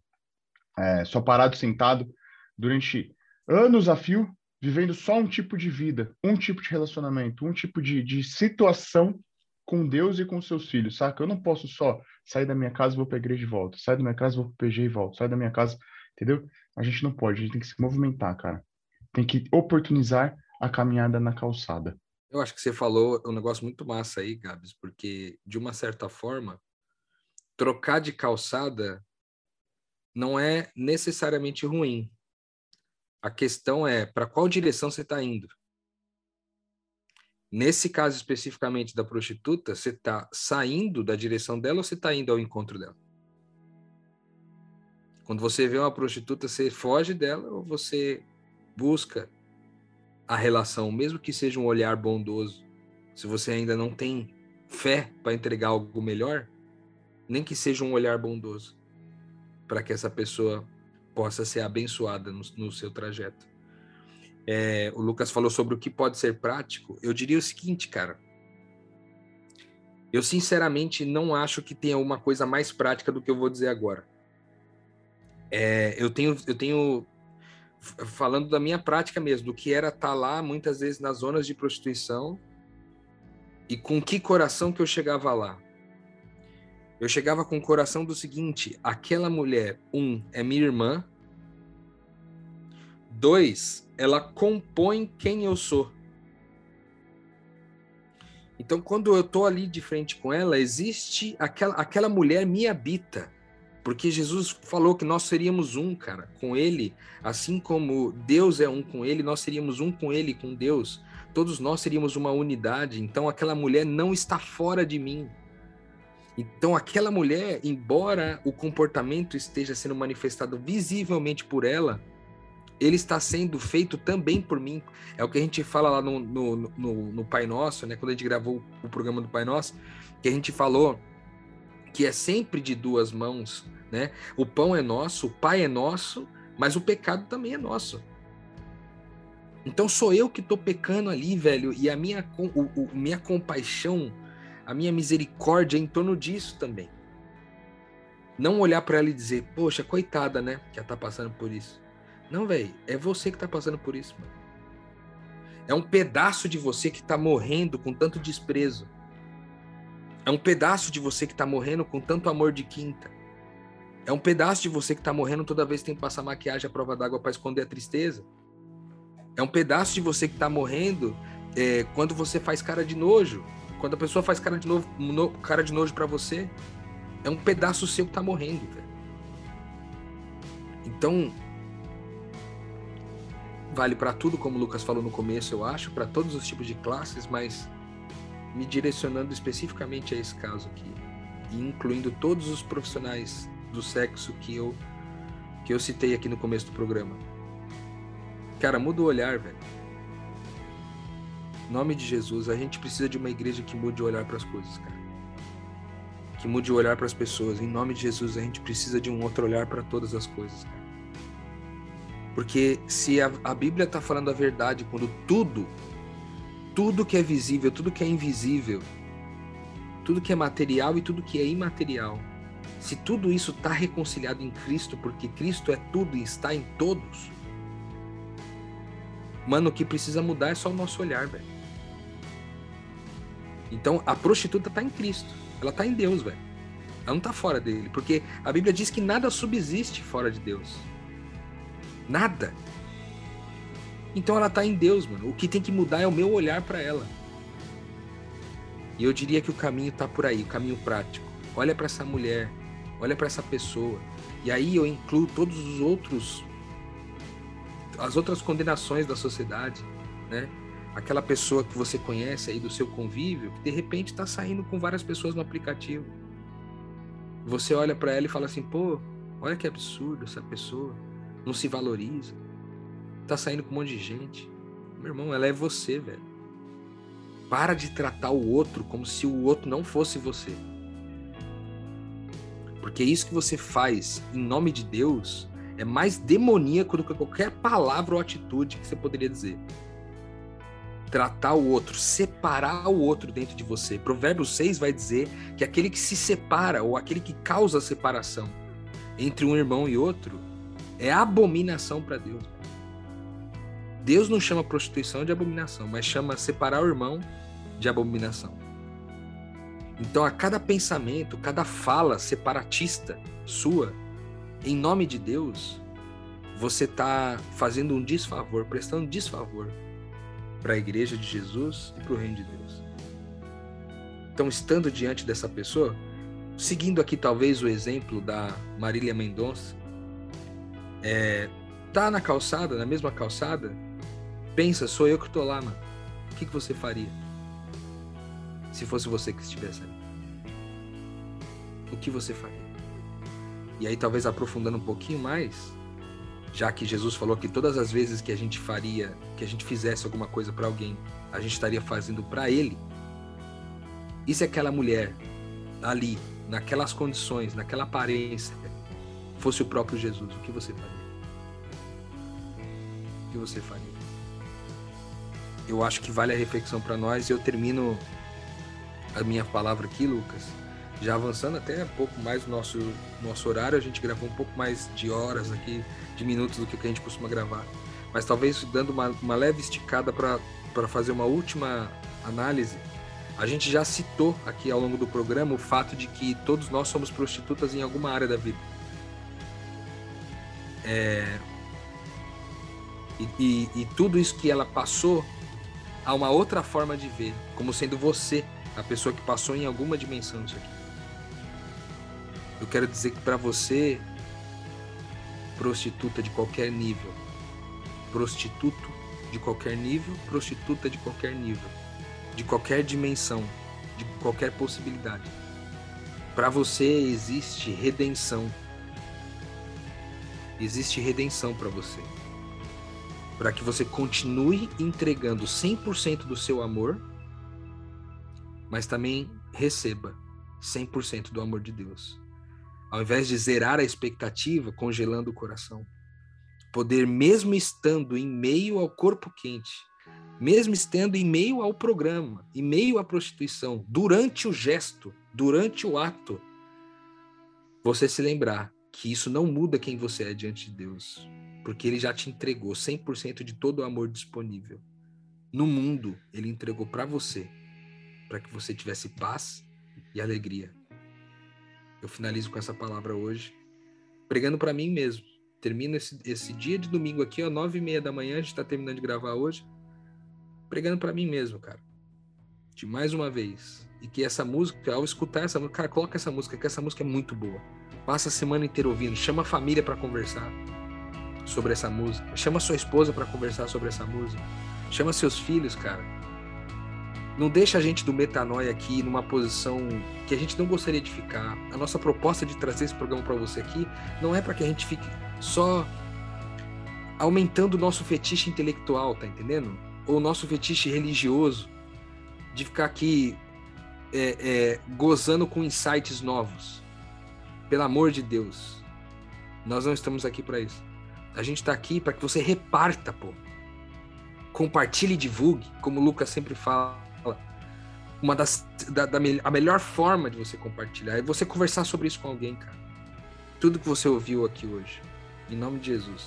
é, só parado, sentado durante anos a fio, vivendo só um tipo de vida, um tipo de relacionamento, um tipo de, de situação com Deus e com seus filhos, saca? Eu não posso só sair da minha casa e vou para a igreja e volto, sair da minha casa vou para o PG e volto, sair da minha casa, entendeu? A gente não pode, a gente tem que se movimentar, cara. Tem que oportunizar a caminhada na calçada. Eu acho que você falou um negócio muito massa aí, Gabs, porque de uma certa forma, trocar de calçada não é necessariamente ruim. A questão é para qual direção você está indo. Nesse caso especificamente da prostituta, você está saindo da direção dela ou você está indo ao encontro dela? Quando você vê uma prostituta, você foge dela ou você busca a relação, mesmo que seja um olhar bondoso? Se você ainda não tem fé para entregar algo melhor, nem que seja um olhar bondoso, para que essa pessoa possa ser abençoada no, no seu trajeto. É, o Lucas falou sobre o que pode ser prático. Eu diria o seguinte, cara. Eu sinceramente não acho que tenha uma coisa mais prática do que eu vou dizer agora. É, eu tenho, eu tenho falando da minha prática mesmo, do que era estar tá lá muitas vezes nas zonas de prostituição e com que coração que eu chegava lá. Eu chegava com o coração do seguinte: aquela mulher, um, é minha irmã. Dois, ela compõe quem eu sou. Então, quando eu estou ali de frente com ela, existe aquela, aquela mulher me habita. Porque Jesus falou que nós seríamos um, cara, com Ele. Assim como Deus é um com Ele, nós seríamos um com Ele, com Deus. Todos nós seríamos uma unidade. Então, aquela mulher não está fora de mim. Então, aquela mulher, embora o comportamento esteja sendo manifestado visivelmente por ela, ele está sendo feito também por mim. É o que a gente fala lá no, no, no, no Pai Nosso, né? Quando a gente gravou o programa do Pai Nosso, que a gente falou que é sempre de duas mãos, né? O pão é nosso, o Pai é nosso, mas o pecado também é nosso. Então sou eu que tô pecando ali, velho, e a minha, o, o, minha compaixão, a minha misericórdia é em torno disso também. Não olhar para ela e dizer, poxa, coitada, né, que ela tá passando por isso. Não, velho, é você que tá passando por isso, mano. É um pedaço de você que tá morrendo com tanto desprezo. É um pedaço de você que tá morrendo com tanto amor de quinta. É um pedaço de você que tá morrendo toda vez que tem que passar maquiagem à prova d'água para esconder a tristeza. É um pedaço de você que tá morrendo é, quando você faz cara de nojo. Quando a pessoa faz cara de, novo, no, cara de nojo para você. É um pedaço seu que tá morrendo, velho. Então, vale para tudo, como o Lucas falou no começo, eu acho, para todos os tipos de classes, mas me direcionando especificamente a esse caso aqui, e incluindo todos os profissionais do sexo que eu que eu citei aqui no começo do programa. Cara, muda o olhar, velho. Em nome de Jesus, a gente precisa de uma igreja que mude o olhar para as coisas, cara. Que mude o olhar para as pessoas. Em nome de Jesus, a gente precisa de um outro olhar para todas as coisas, cara. Porque se a, a Bíblia está falando a verdade, quando tudo, tudo que é visível, tudo que é invisível, tudo que é material e tudo que é imaterial, se tudo isso está reconciliado em Cristo, porque Cristo é tudo e está em todos, mano, o que precisa mudar é só o nosso olhar, velho. Então a prostituta está em Cristo, ela está em Deus, velho. Ela não está fora dele, porque a Bíblia diz que nada subsiste fora de Deus. Nada. Então ela está em Deus, mano. O que tem que mudar é o meu olhar para ela. E eu diria que o caminho está por aí, o caminho prático. Olha para essa mulher, olha para essa pessoa. E aí eu incluo todos os outros as outras condenações da sociedade, né? Aquela pessoa que você conhece aí do seu convívio, que de repente está saindo com várias pessoas no aplicativo. Você olha para ela e fala assim: "Pô, olha que absurdo essa pessoa, não se valoriza. Tá saindo com um monte de gente. Meu irmão, ela é você, velho. Para de tratar o outro como se o outro não fosse você. Porque isso que você faz em nome de Deus é mais demoníaco do que qualquer palavra ou atitude que você poderia dizer. Tratar o outro, separar o outro dentro de você. Provérbios 6 vai dizer que aquele que se separa ou aquele que causa separação entre um irmão e outro é abominação para Deus. Deus não chama prostituição de abominação, mas chama separar o irmão de abominação. Então, a cada pensamento, cada fala separatista sua, em nome de Deus, você está fazendo um desfavor, prestando desfavor para a igreja de Jesus e para o reino de Deus. Então, estando diante dessa pessoa, seguindo aqui talvez o exemplo da Marília Mendonça, é, tá na calçada, na mesma calçada, pensa, sou eu que estou lá, mano. O que, que você faria? Se fosse você que estivesse ali o que você faria? E aí, talvez aprofundando um pouquinho mais, já que Jesus falou que todas as vezes que a gente faria, que a gente fizesse alguma coisa para alguém, a gente estaria fazendo para ele. E se aquela mulher ali, naquelas condições, naquela aparência, fosse o próprio Jesus, o que você faria? O que você faria? Eu acho que vale a reflexão para nós eu termino a minha palavra aqui, Lucas, já avançando até um pouco mais o nosso, nosso horário, a gente gravou um pouco mais de horas aqui, de minutos do que a gente costuma gravar. Mas talvez dando uma, uma leve esticada para fazer uma última análise, a gente já citou aqui ao longo do programa o fato de que todos nós somos prostitutas em alguma área da vida. É... E, e, e tudo isso que ela passou, há uma outra forma de ver, como sendo você a pessoa que passou em alguma dimensão disso aqui. Eu quero dizer que para você, prostituta de qualquer nível, prostituto de qualquer nível, prostituta de qualquer nível, de qualquer dimensão, de qualquer possibilidade. Para você existe redenção. Existe redenção para você. Para que você continue entregando 100% do seu amor, mas também receba 100% do amor de Deus. Ao invés de zerar a expectativa, congelando o coração. Poder mesmo estando em meio ao corpo quente, mesmo estando em meio ao programa, em meio à prostituição, durante o gesto, durante o ato, você se lembrar que isso não muda quem você é diante de Deus, porque ele já te entregou 100% de todo o amor disponível. No mundo, ele entregou para você, para que você tivesse paz e alegria. Eu finalizo com essa palavra hoje, pregando para mim mesmo. Termino esse, esse dia de domingo aqui, ó, nove e meia da manhã, a gente está terminando de gravar hoje, pregando para mim mesmo, cara. De mais uma vez. E que essa música, ao escutar essa música, cara, coloca essa música, que essa música é muito boa. Passa a semana inteira ouvindo, chama a família para conversar sobre essa música, chama sua esposa para conversar sobre essa música, chama seus filhos, cara não deixa a gente do metanoia aqui numa posição que a gente não gostaria de ficar. A nossa proposta de trazer esse programa para você aqui não é para que a gente fique só aumentando o nosso fetiche intelectual, tá entendendo? Ou o nosso fetiche religioso, de ficar aqui é, é, gozando com insights novos. Pelo amor de Deus, nós não estamos aqui para isso. A gente está aqui para que você reparta, pô. Compartilhe e divulgue, como o Lucas sempre fala uma das da, da, a melhor forma de você compartilhar é você conversar sobre isso com alguém, cara. Tudo que você ouviu aqui hoje, em nome de Jesus,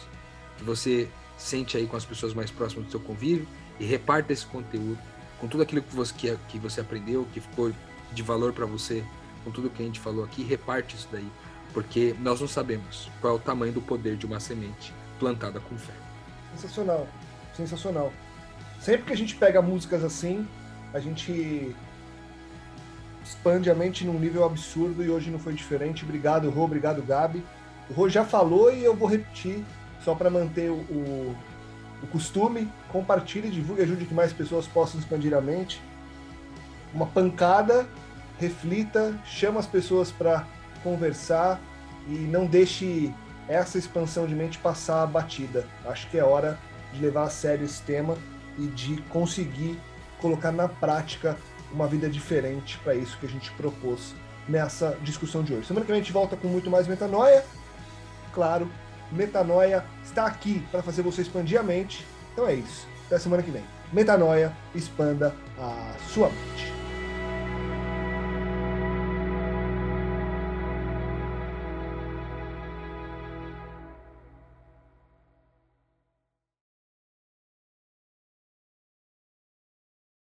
que você sente aí com as pessoas mais próximas do seu convívio e reparta esse conteúdo com tudo aquilo que você que, que você aprendeu, que ficou de valor para você, com tudo que a gente falou aqui, reparte isso daí, porque nós não sabemos qual é o tamanho do poder de uma semente plantada com fé. Sensacional, sensacional. Sempre que a gente pega músicas assim, a gente expande a mente num nível absurdo e hoje não foi diferente. Obrigado, Rô, obrigado, Gabi. O Rô já falou e eu vou repetir, só para manter o, o, o, costume. Compartilhe, divulgue, ajude que mais pessoas possam expandir a mente. Uma pancada, reflita, chama as pessoas para conversar e não deixe essa expansão de mente passar batida. Acho que é hora de levar a sério esse tema e de conseguir colocar na prática uma vida diferente para isso que a gente propôs nessa discussão de hoje. Semana que vem a gente volta com muito mais metanoia. Claro, metanoia está aqui para fazer você expandir a mente. Então é isso. Até semana que vem. Metanoia, expanda a sua mente.